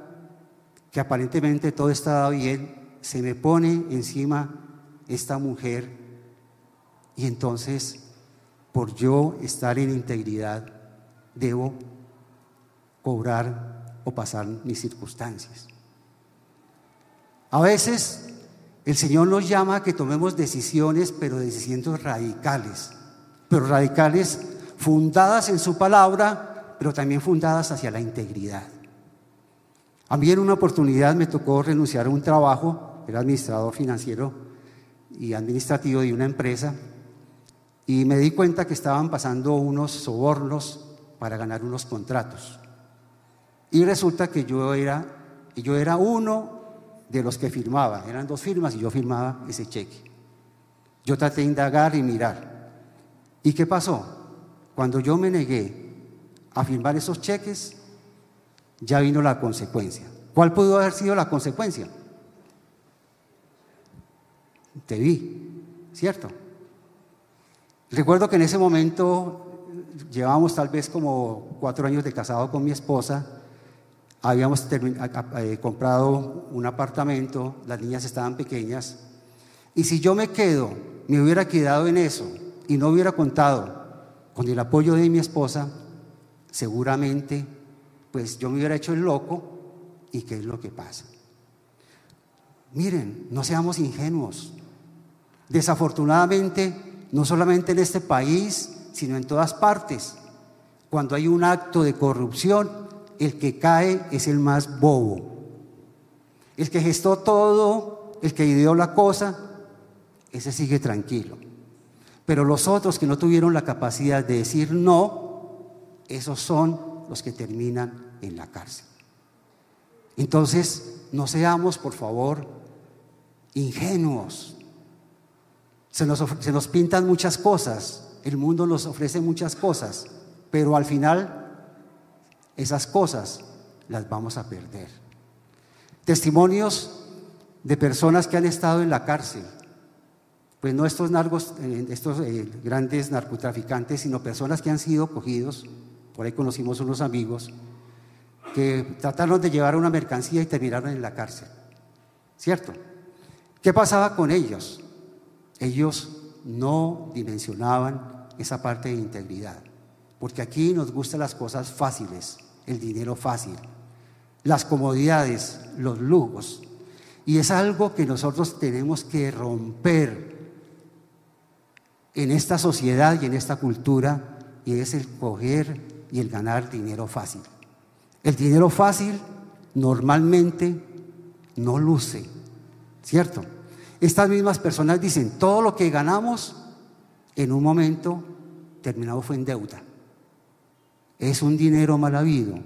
que aparentemente todo estaba bien, se me pone encima esta mujer y entonces por yo estar en integridad debo cobrar o pasar mis circunstancias? A veces el Señor nos llama a que tomemos decisiones, pero decisiones radicales, pero radicales fundadas en su palabra, pero también fundadas hacia la integridad. A mí en una oportunidad me tocó renunciar a un trabajo, era administrador financiero y administrativo de una empresa, y me di cuenta que estaban pasando unos sobornos para ganar unos contratos. Y resulta que yo era, yo era uno de los que firmaba. Eran dos firmas y yo firmaba ese cheque. Yo traté de indagar y mirar. ¿Y qué pasó? Cuando yo me negué a firmar esos cheques, ya vino la consecuencia. ¿Cuál pudo haber sido la consecuencia? Te vi, ¿cierto? Recuerdo que en ese momento llevábamos tal vez como cuatro años de casado con mi esposa Habíamos eh, comprado un apartamento, las niñas estaban pequeñas, y si yo me quedo, me hubiera quedado en eso y no hubiera contado con el apoyo de mi esposa, seguramente pues yo me hubiera hecho el loco y qué es lo que pasa. Miren, no seamos ingenuos. Desafortunadamente, no solamente en este país, sino en todas partes, cuando hay un acto de corrupción, el que cae es el más bobo. El que gestó todo, el que ideó la cosa, ese sigue tranquilo. Pero los otros que no tuvieron la capacidad de decir no, esos son los que terminan en la cárcel. Entonces, no seamos, por favor, ingenuos. Se nos, se nos pintan muchas cosas, el mundo nos ofrece muchas cosas, pero al final esas cosas las vamos a perder. Testimonios de personas que han estado en la cárcel, pues no estos, eh, estos eh, grandes narcotraficantes, sino personas que han sido cogidos, por ahí conocimos unos amigos, que trataron de llevar una mercancía y terminaron en la cárcel. ¿Cierto? ¿Qué pasaba con ellos? Ellos no dimensionaban esa parte de integridad, porque aquí nos gustan las cosas fáciles, el dinero fácil, las comodidades, los lujos, y es algo que nosotros tenemos que romper en esta sociedad y en esta cultura, y es el coger y el ganar dinero fácil. El dinero fácil normalmente no luce, ¿cierto? Estas mismas personas dicen, todo lo que ganamos en un momento terminado fue en deuda. Es un dinero mal habido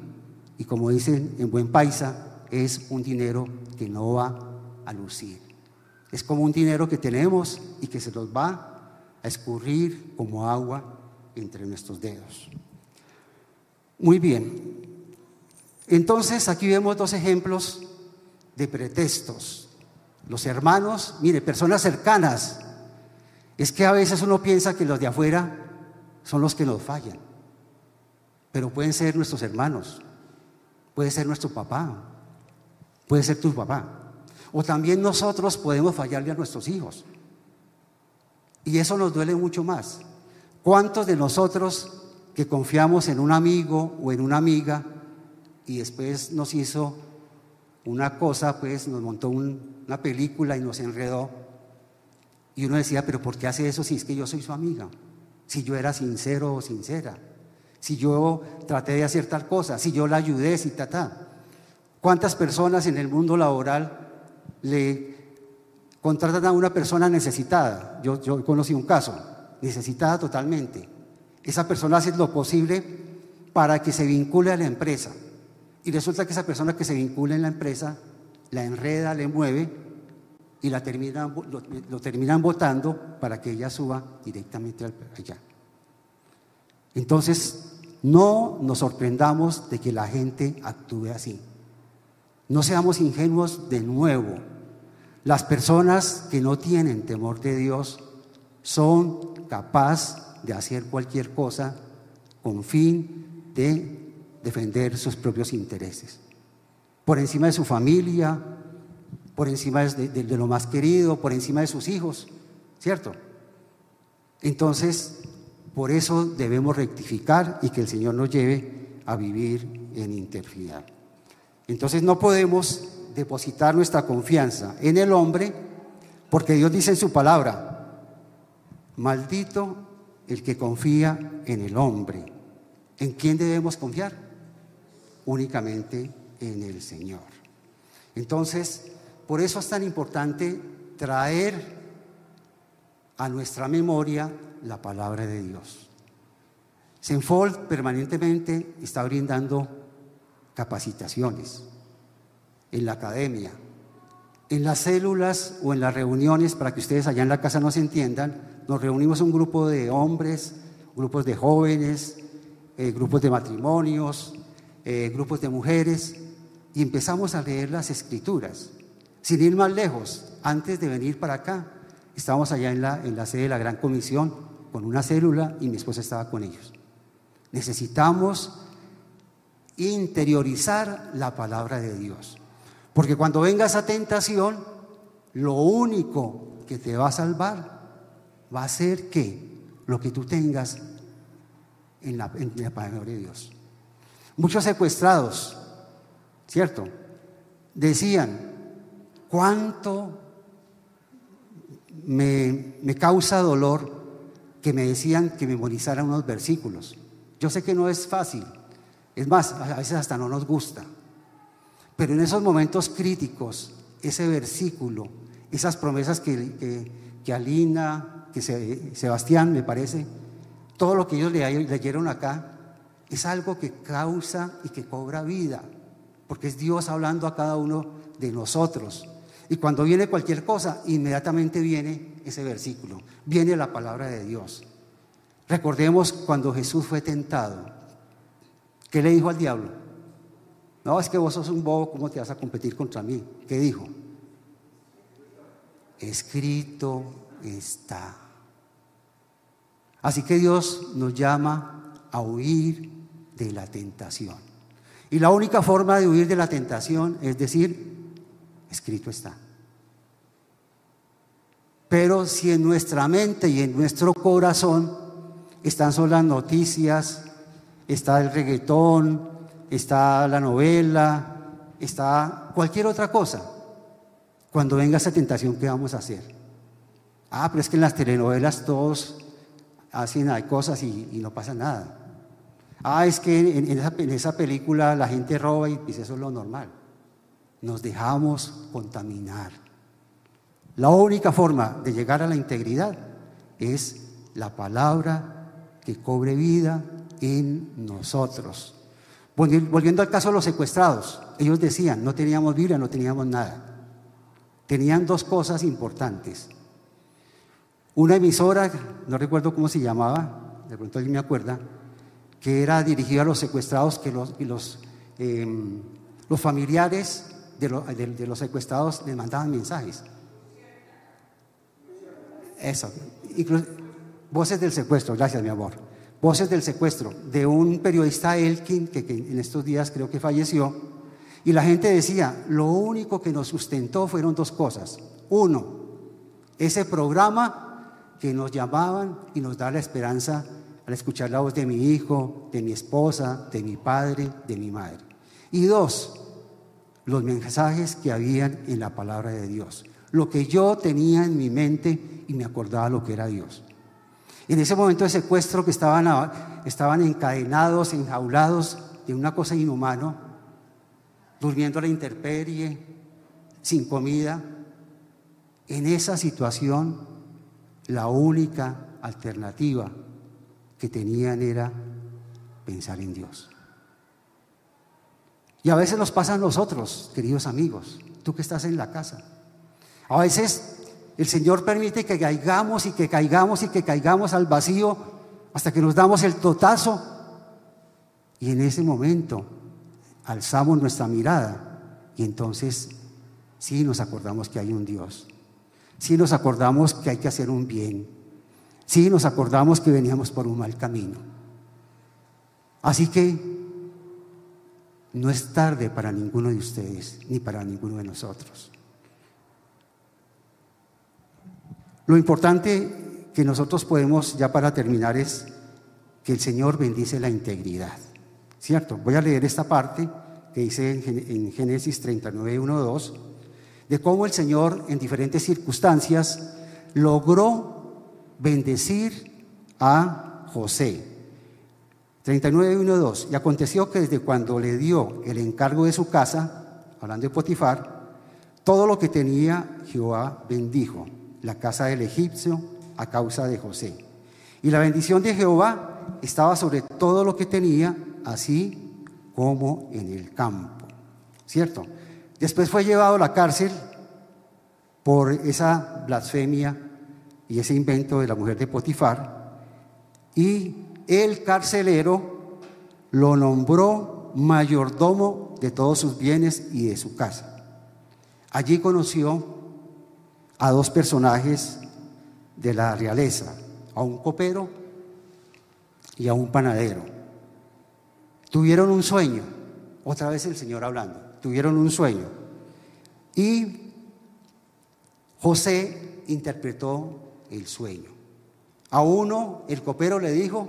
y como dicen en buen paisa, es un dinero que no va a lucir. Es como un dinero que tenemos y que se nos va a escurrir como agua entre nuestros dedos. Muy bien, entonces aquí vemos dos ejemplos de pretextos. Los hermanos, mire, personas cercanas. Es que a veces uno piensa que los de afuera son los que nos fallan, pero pueden ser nuestros hermanos, puede ser nuestro papá, puede ser tu papá. O también nosotros podemos fallarle a nuestros hijos. Y eso nos duele mucho más. ¿Cuántos de nosotros que confiamos en un amigo o en una amiga y después nos hizo una cosa, pues nos montó una película y nos enredó. Y uno decía, pero ¿por qué hace eso si es que yo soy su amiga? Si yo era sincero o sincera. Si yo traté de hacer tal cosa, si yo la ayudé, si ta, ta. ¿Cuántas personas en el mundo laboral le contratan a una persona necesitada? Yo, yo conocí un caso, necesitada totalmente. Esa persona hace lo posible para que se vincule a la empresa y resulta que esa persona que se vincula en la empresa la enreda, le mueve y la lo, terminan votando para que ella suba directamente allá. Entonces, no nos sorprendamos de que la gente actúe así. No seamos ingenuos de nuevo. Las personas que no tienen temor de Dios son capaces de hacer cualquier cosa con fin de defender sus propios intereses. Por encima de su familia, por encima de, lo más querido, por encima de sus hijos, ¿cierto? Entonces, por eso debemos rectificar y que el Señor nos lleve a vivir en integridad. Entonces no podemos depositar nuestra confianza en el hombre porque Dios dice en su palabra, maldito el que confía en el hombre. ¿En quién debemos confiar? únicamente en el Señor. Entonces, por eso es tan importante traer a nuestra memoria la palabra de Dios. Senfold permanentemente está brindando capacitaciones en la academia, en las células o en las reuniones, para que ustedes allá en la casa nos entiendan, nos reunimos un grupo de hombres, grupos de jóvenes, eh, grupos de matrimonios, eh, grupos de mujeres, y empezamos a leer las escrituras. Sin ir más lejos, antes de venir para acá, estábamos allá en la, en la sede de la Gran Comisión con una célula y mi esposa estaba con ellos. Necesitamos interiorizar la palabra de Dios. Porque cuando venga esa tentación, lo único que te va a salvar va a ser que lo que tú tengas en la, en la palabra de Dios. Muchos secuestrados, ¿cierto? Decían, ¿cuánto me, causa dolor que me decían que memorizara unos versículos? Yo sé que no es fácil, es más, a veces hasta no nos gusta, pero en esos momentos críticos, ese versículo, esas promesas que, Alina, que Sebastián, me parece, todo lo que ellos leyeron acá, es algo que causa y que cobra vida, porque es Dios hablando a cada uno de nosotros. Y cuando viene cualquier cosa, inmediatamente viene ese versículo, viene la palabra de Dios. Recordemos cuando Jesús fue tentado, ¿Qué le dijo al diablo? No, es que vos sos un bobo, ¿cómo te vas a competir contra mí? ¿Qué dijo? Escrito está. Así que Dios nos llama a huir de la tentación. Y la única forma de huir de la tentación es decir, escrito está. Pero si en nuestra mente y en nuestro corazón están solo las noticias, está el reggaetón, está la novela, está cualquier otra cosa, cuando venga esa tentación, ¿qué vamos a hacer? Ah, pero es que en las telenovelas todos hacen cosas y, no pasa nada. Ah, es que en, esa, película la gente roba y pues eso es lo normal. Nos dejamos contaminar. La única forma de llegar a la integridad es la palabra que cobre vida en nosotros. Volviendo al caso de los secuestrados, ellos decían, no teníamos Biblia, no teníamos nada. Tenían dos cosas importantes. Una emisora, no recuerdo cómo se llamaba, de pronto alguien me acuerda, que era dirigida a los secuestrados, que los, los, em, los familiares de, los secuestrados les mandaban mensajes. Eso. voces del secuestro, gracias mi amor. Voces del secuestro de un periodista Elkin que, que en estos días creo que falleció. Y la gente decía, lo único que nos sustentó fueron dos cosas. Uno, ese programa que nos llamaban y nos da la esperanza al escuchar la voz de mi hijo, de mi esposa, de mi padre, de mi madre. Y dos, los mensajes que habían en la palabra de Dios lo que yo tenía en mi mente y me acordaba lo que era Dios. En ese momento de secuestro que estaban, encadenados, enjaulados de una cosa inhumana, durmiendo a la intemperie, sin comida, en esa situación la única alternativa que tenían era pensar en Dios. Y a veces nos pasa a nosotros, queridos amigos, tú que estás en la casa. A veces el Señor permite que caigamos y que caigamos y que caigamos al vacío hasta que nos damos el totazo. Y en ese momento alzamos nuestra mirada y entonces sí nos acordamos que hay un Dios. Sí nos acordamos que hay que hacer un bien. Sí nos acordamos que veníamos por un mal camino. Así que no es tarde para ninguno de ustedes ni para ninguno de nosotros. Lo importante que nosotros podemos, ya para terminar, es que el Señor bendice la integridad. ¿Cierto? Voy a leer esta parte que dice en Génesis 39, 1, 2, de cómo el Señor en diferentes circunstancias logró bendecir a José. 39, 1, 2. Y aconteció que desde cuando le dio el encargo de su casa, hablando de Potifar, todo lo que tenía Jehová bendijo la casa del egipcio a causa de José. Y la bendición de Jehová estaba sobre todo lo que tenía, así como en el campo. ¿Cierto? Después fue llevado a la cárcel por esa blasfemia y ese invento de la mujer de Potifar. Y el carcelero lo nombró mayordomo de todos sus bienes y de su casa. Allí conoció a dos personajes de la realeza, a un copero y a un panadero. Tuvieron un sueño, otra vez el Señor hablando, tuvieron un sueño. Y José interpretó el sueño. A uno el copero le dijo,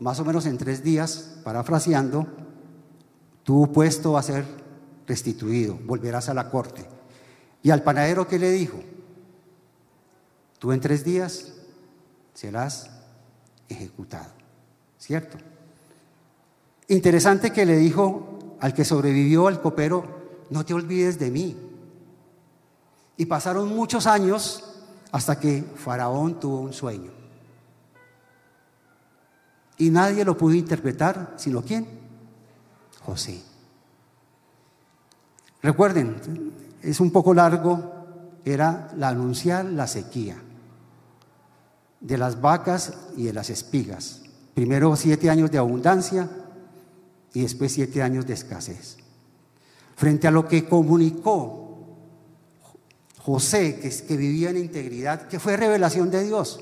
más o menos en tres días, parafraseando, tu puesto va a ser restituido, volverás a la corte. Y al panadero que le dijo, Tú en tres días serás ejecutado. ¿Cierto? Interesante que le dijo al que sobrevivió al copero, no te olvides de mí. Y pasaron muchos años hasta que Faraón tuvo un sueño. Y nadie lo pudo interpretar, sino quién? José. Recuerden, es un poco largo, era la anunciar la sequía de las vacas y de las espigas. Primero siete años de abundancia y después siete años de escasez. Frente a lo que comunicó José, que, que vivía en integridad, que fue revelación de Dios,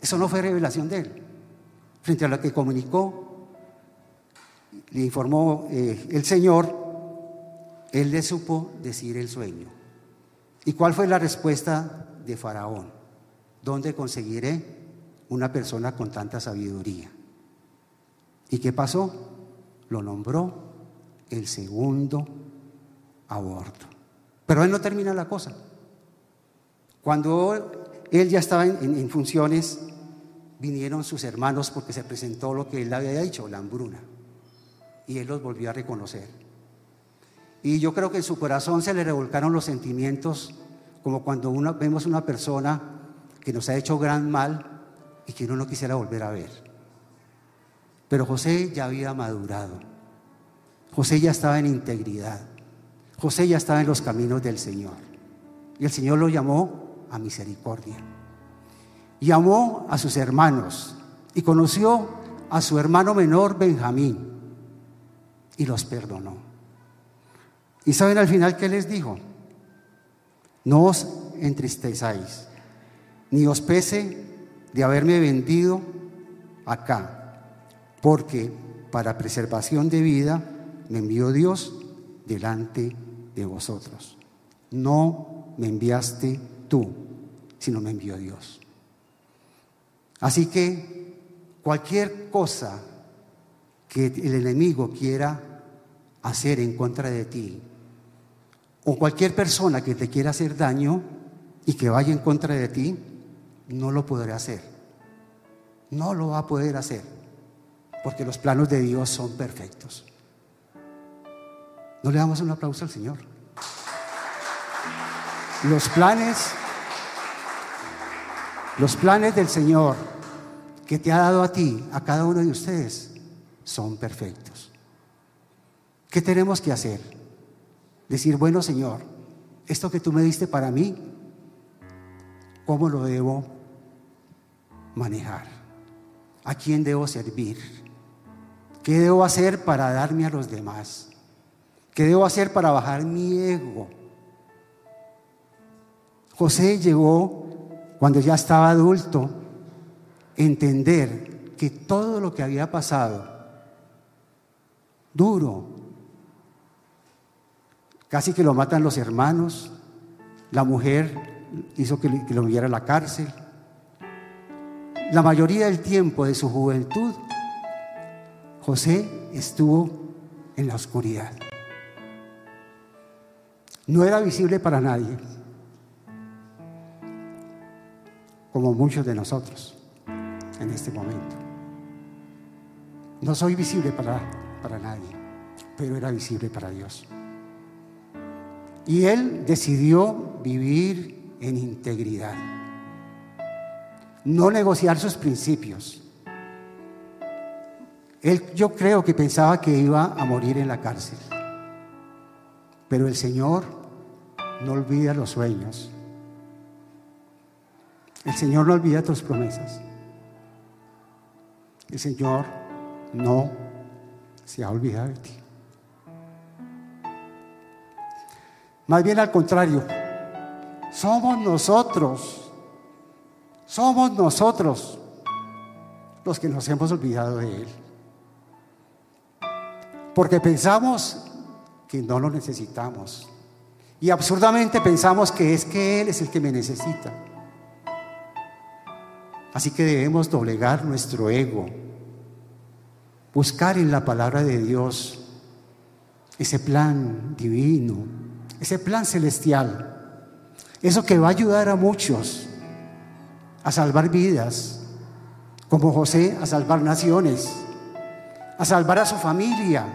eso no fue revelación de él. Frente a lo que comunicó, le informó eh, el Señor, él le supo decir el sueño. ¿Y cuál fue la respuesta de Faraón? ¿Dónde conseguiré una persona con tanta sabiduría? ¿Y qué pasó? Lo nombró el segundo aborto. Pero él no termina la cosa. Cuando él ya estaba en, funciones, vinieron sus hermanos porque se presentó lo que él había dicho, la hambruna. Y él los volvió a reconocer. Y yo creo que en su corazón se le revolcaron los sentimientos, como cuando uno, vemos una persona que nos ha hecho gran mal y que uno no quisiera volver a ver. Pero José ya había madurado. José ya estaba en integridad. José ya estaba en los caminos del Señor. Y el Señor lo llamó a misericordia. Llamó a sus hermanos y conoció a su hermano menor Benjamín y los perdonó. ¿Y saben al final qué les dijo? No os entristezáis, ni os pese de haberme vendido acá, porque para preservación de vida me envió Dios delante de vosotros. No me enviaste tú, sino me envió Dios. Así que cualquier cosa que el enemigo quiera hacer en contra de ti, o cualquier persona que te quiera hacer daño y que vaya en contra de ti, no lo podrá hacer. No lo va a poder hacer, porque los planos de Dios son perfectos. ¿No le damos un aplauso al Señor? Los planes, los planes del Señor que te ha dado a ti, a cada uno de ustedes, son perfectos. ¿Qué tenemos que hacer? Decir, bueno Señor, esto que tú me diste para mí, ¿cómo lo debo manejar? ¿A quién debo servir? ¿Qué debo hacer para darme a los demás? ¿Qué debo hacer para bajar mi ego? José llegó, cuando ya estaba adulto, a entender que todo lo que había pasado, duro, casi que lo matan los hermanos, la mujer hizo que, lo enviara a la cárcel, la mayoría del tiempo de su juventud, José estuvo en la oscuridad. No era visible para nadie, como muchos de nosotros en este momento. No soy visible para, para nadie, pero era visible para Dios. Y él decidió vivir en integridad, no negociar sus principios. Él yo creo que pensaba que iba a morir en la cárcel. Pero el Señor no olvida los sueños. El Señor no olvida tus promesas. El Señor no se ha olvidado de ti. Más bien al contrario, somos nosotros, somos nosotros los que nos hemos olvidado de Él. Porque pensamos que no lo necesitamos. Y absurdamente pensamos que es que Él es el que me necesita. Así que debemos doblegar nuestro ego, buscar en la palabra de Dios ese plan divino, ese plan celestial, eso que va a ayudar a muchos a salvar vidas, como José a salvar naciones, a salvar a su familia,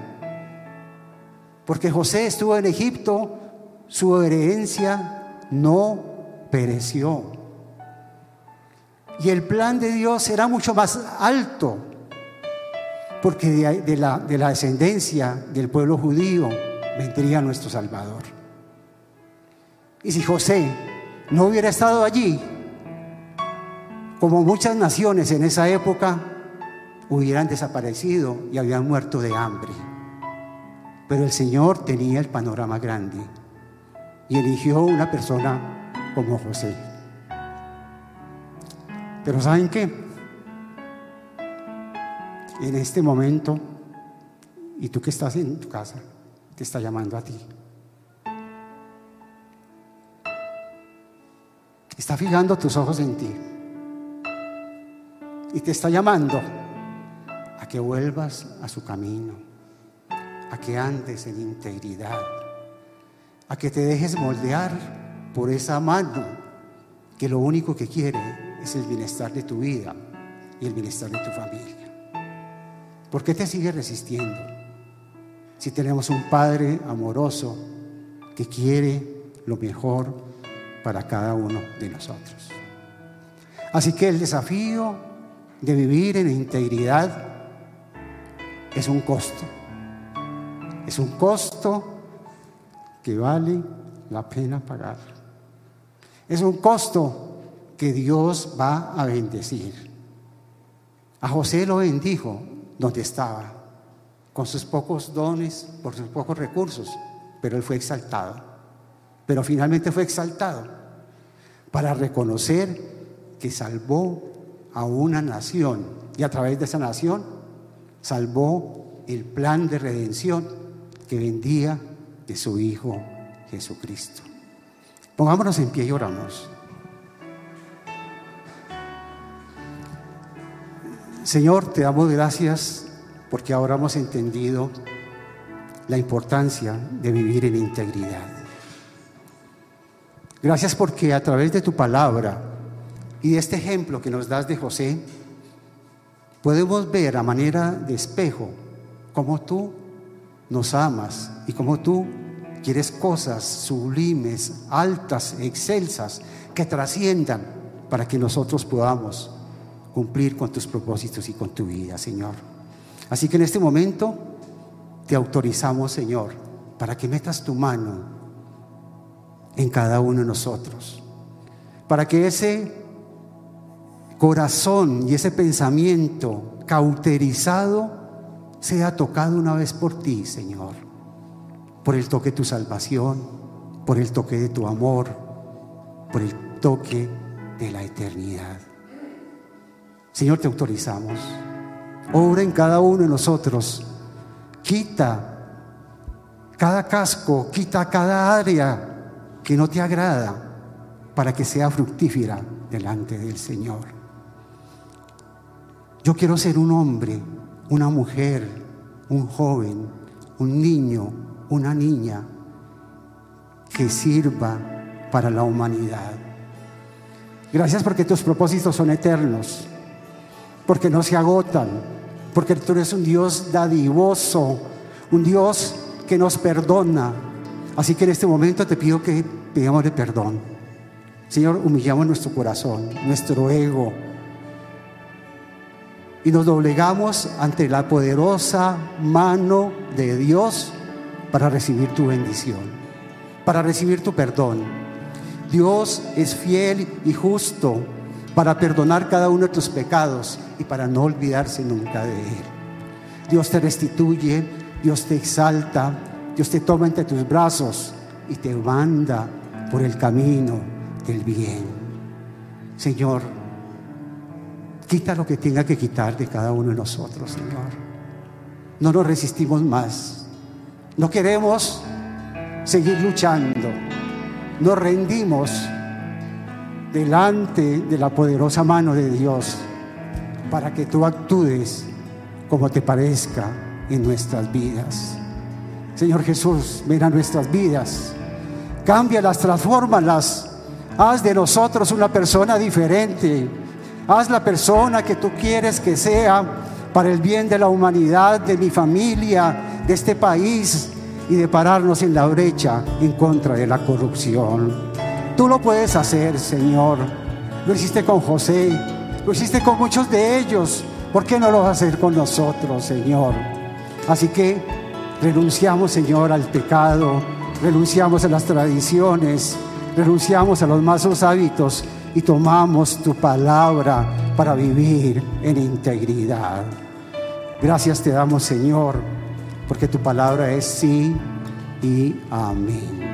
porque José estuvo en Egipto, su herencia no pereció. Y el plan de Dios será mucho más alto, porque de, la, de la descendencia del pueblo judío vendría nuestro Salvador. Y si José no hubiera estado allí, como muchas naciones en esa época, hubieran desaparecido y habían muerto de hambre. Pero el Señor tenía el panorama grande y eligió una persona como José. Pero ¿saben qué? En este momento, y tú que estás en tu casa, te está llamando a ti. Está fijando tus ojos en ti. Y te está llamando a que vuelvas a su camino, a que andes en integridad, a que te dejes moldear por esa mano que lo único que quiere es el bienestar de tu vida y el bienestar de tu familia. ¿Por qué te sigues resistiendo? Si tenemos un Padre amoroso que quiere lo mejor para cada uno de nosotros. Así que el desafío de vivir en integridad es un costo. Es un costo que vale la pena pagar. Es un costo que Dios va a bendecir. A José lo bendijo donde estaba, con sus pocos dones, por sus pocos recursos, pero él fue exaltado. Pero finalmente fue exaltado para reconocer que salvó a una nación y a través de esa nación salvó el plan de redención que vendía de su Hijo Jesucristo. Pongámonos en pie y oramos. Señor, te damos gracias porque ahora hemos entendido la importancia de vivir en integridad. Gracias porque a través de tu palabra y de este ejemplo que nos das de José, podemos ver a manera de espejo cómo tú nos amas y cómo tú Quieres cosas sublimes, altas, excelsas, que trasciendan para que nosotros podamos cumplir con tus propósitos y con tu vida, Señor. Así que en este momento te autorizamos, Señor, para que metas tu mano en cada uno de nosotros, para que ese corazón y ese pensamiento cauterizado sea tocado una vez por ti, Señor por el toque de tu salvación, por el toque de tu amor, por el toque de la eternidad. Señor, te autorizamos. Obra en cada uno de nosotros. Quita cada casco, quita cada área que no te agrada para que sea fructífera delante del Señor. Yo quiero ser un hombre, una mujer, un joven, un niño, una niña que sirva para la humanidad. Gracias porque tus propósitos son eternos, porque no se agotan, porque tú eres un Dios dadivoso, un Dios que nos perdona. Así que en este momento te pido que pidamos de perdón. Señor, humillamos nuestro corazón, nuestro ego, y nos doblegamos ante la poderosa mano de Dios para recibir tu bendición, para recibir tu perdón. Dios es fiel y justo para perdonar cada uno de tus pecados y para no olvidarse nunca de Él. Dios te restituye, Dios te exalta, Dios te toma entre tus brazos y te manda por el camino del bien. Señor, quita lo que tenga que quitar de cada uno de nosotros, Señor. No nos resistimos más. No queremos seguir luchando. Nos rendimos delante de la poderosa mano de Dios para que tú actúes como te parezca en nuestras vidas. Señor Jesús, ven a nuestras vidas, cámbialas, transfórmalas, haz de nosotros una persona diferente, haz la persona que tú quieres que sea para el bien de la humanidad, de mi familia, de este país y de pararnos en la brecha en contra de la corrupción. Tú lo puedes hacer, Señor. Lo hiciste con José, lo hiciste con muchos de ellos. ¿Por qué no lo vas a hacer con nosotros, Señor? Así que renunciamos, Señor, al pecado, renunciamos a las tradiciones, renunciamos a los malos hábitos y tomamos tu palabra para vivir en integridad. Gracias te damos, Señor porque tu palabra es sí y amén.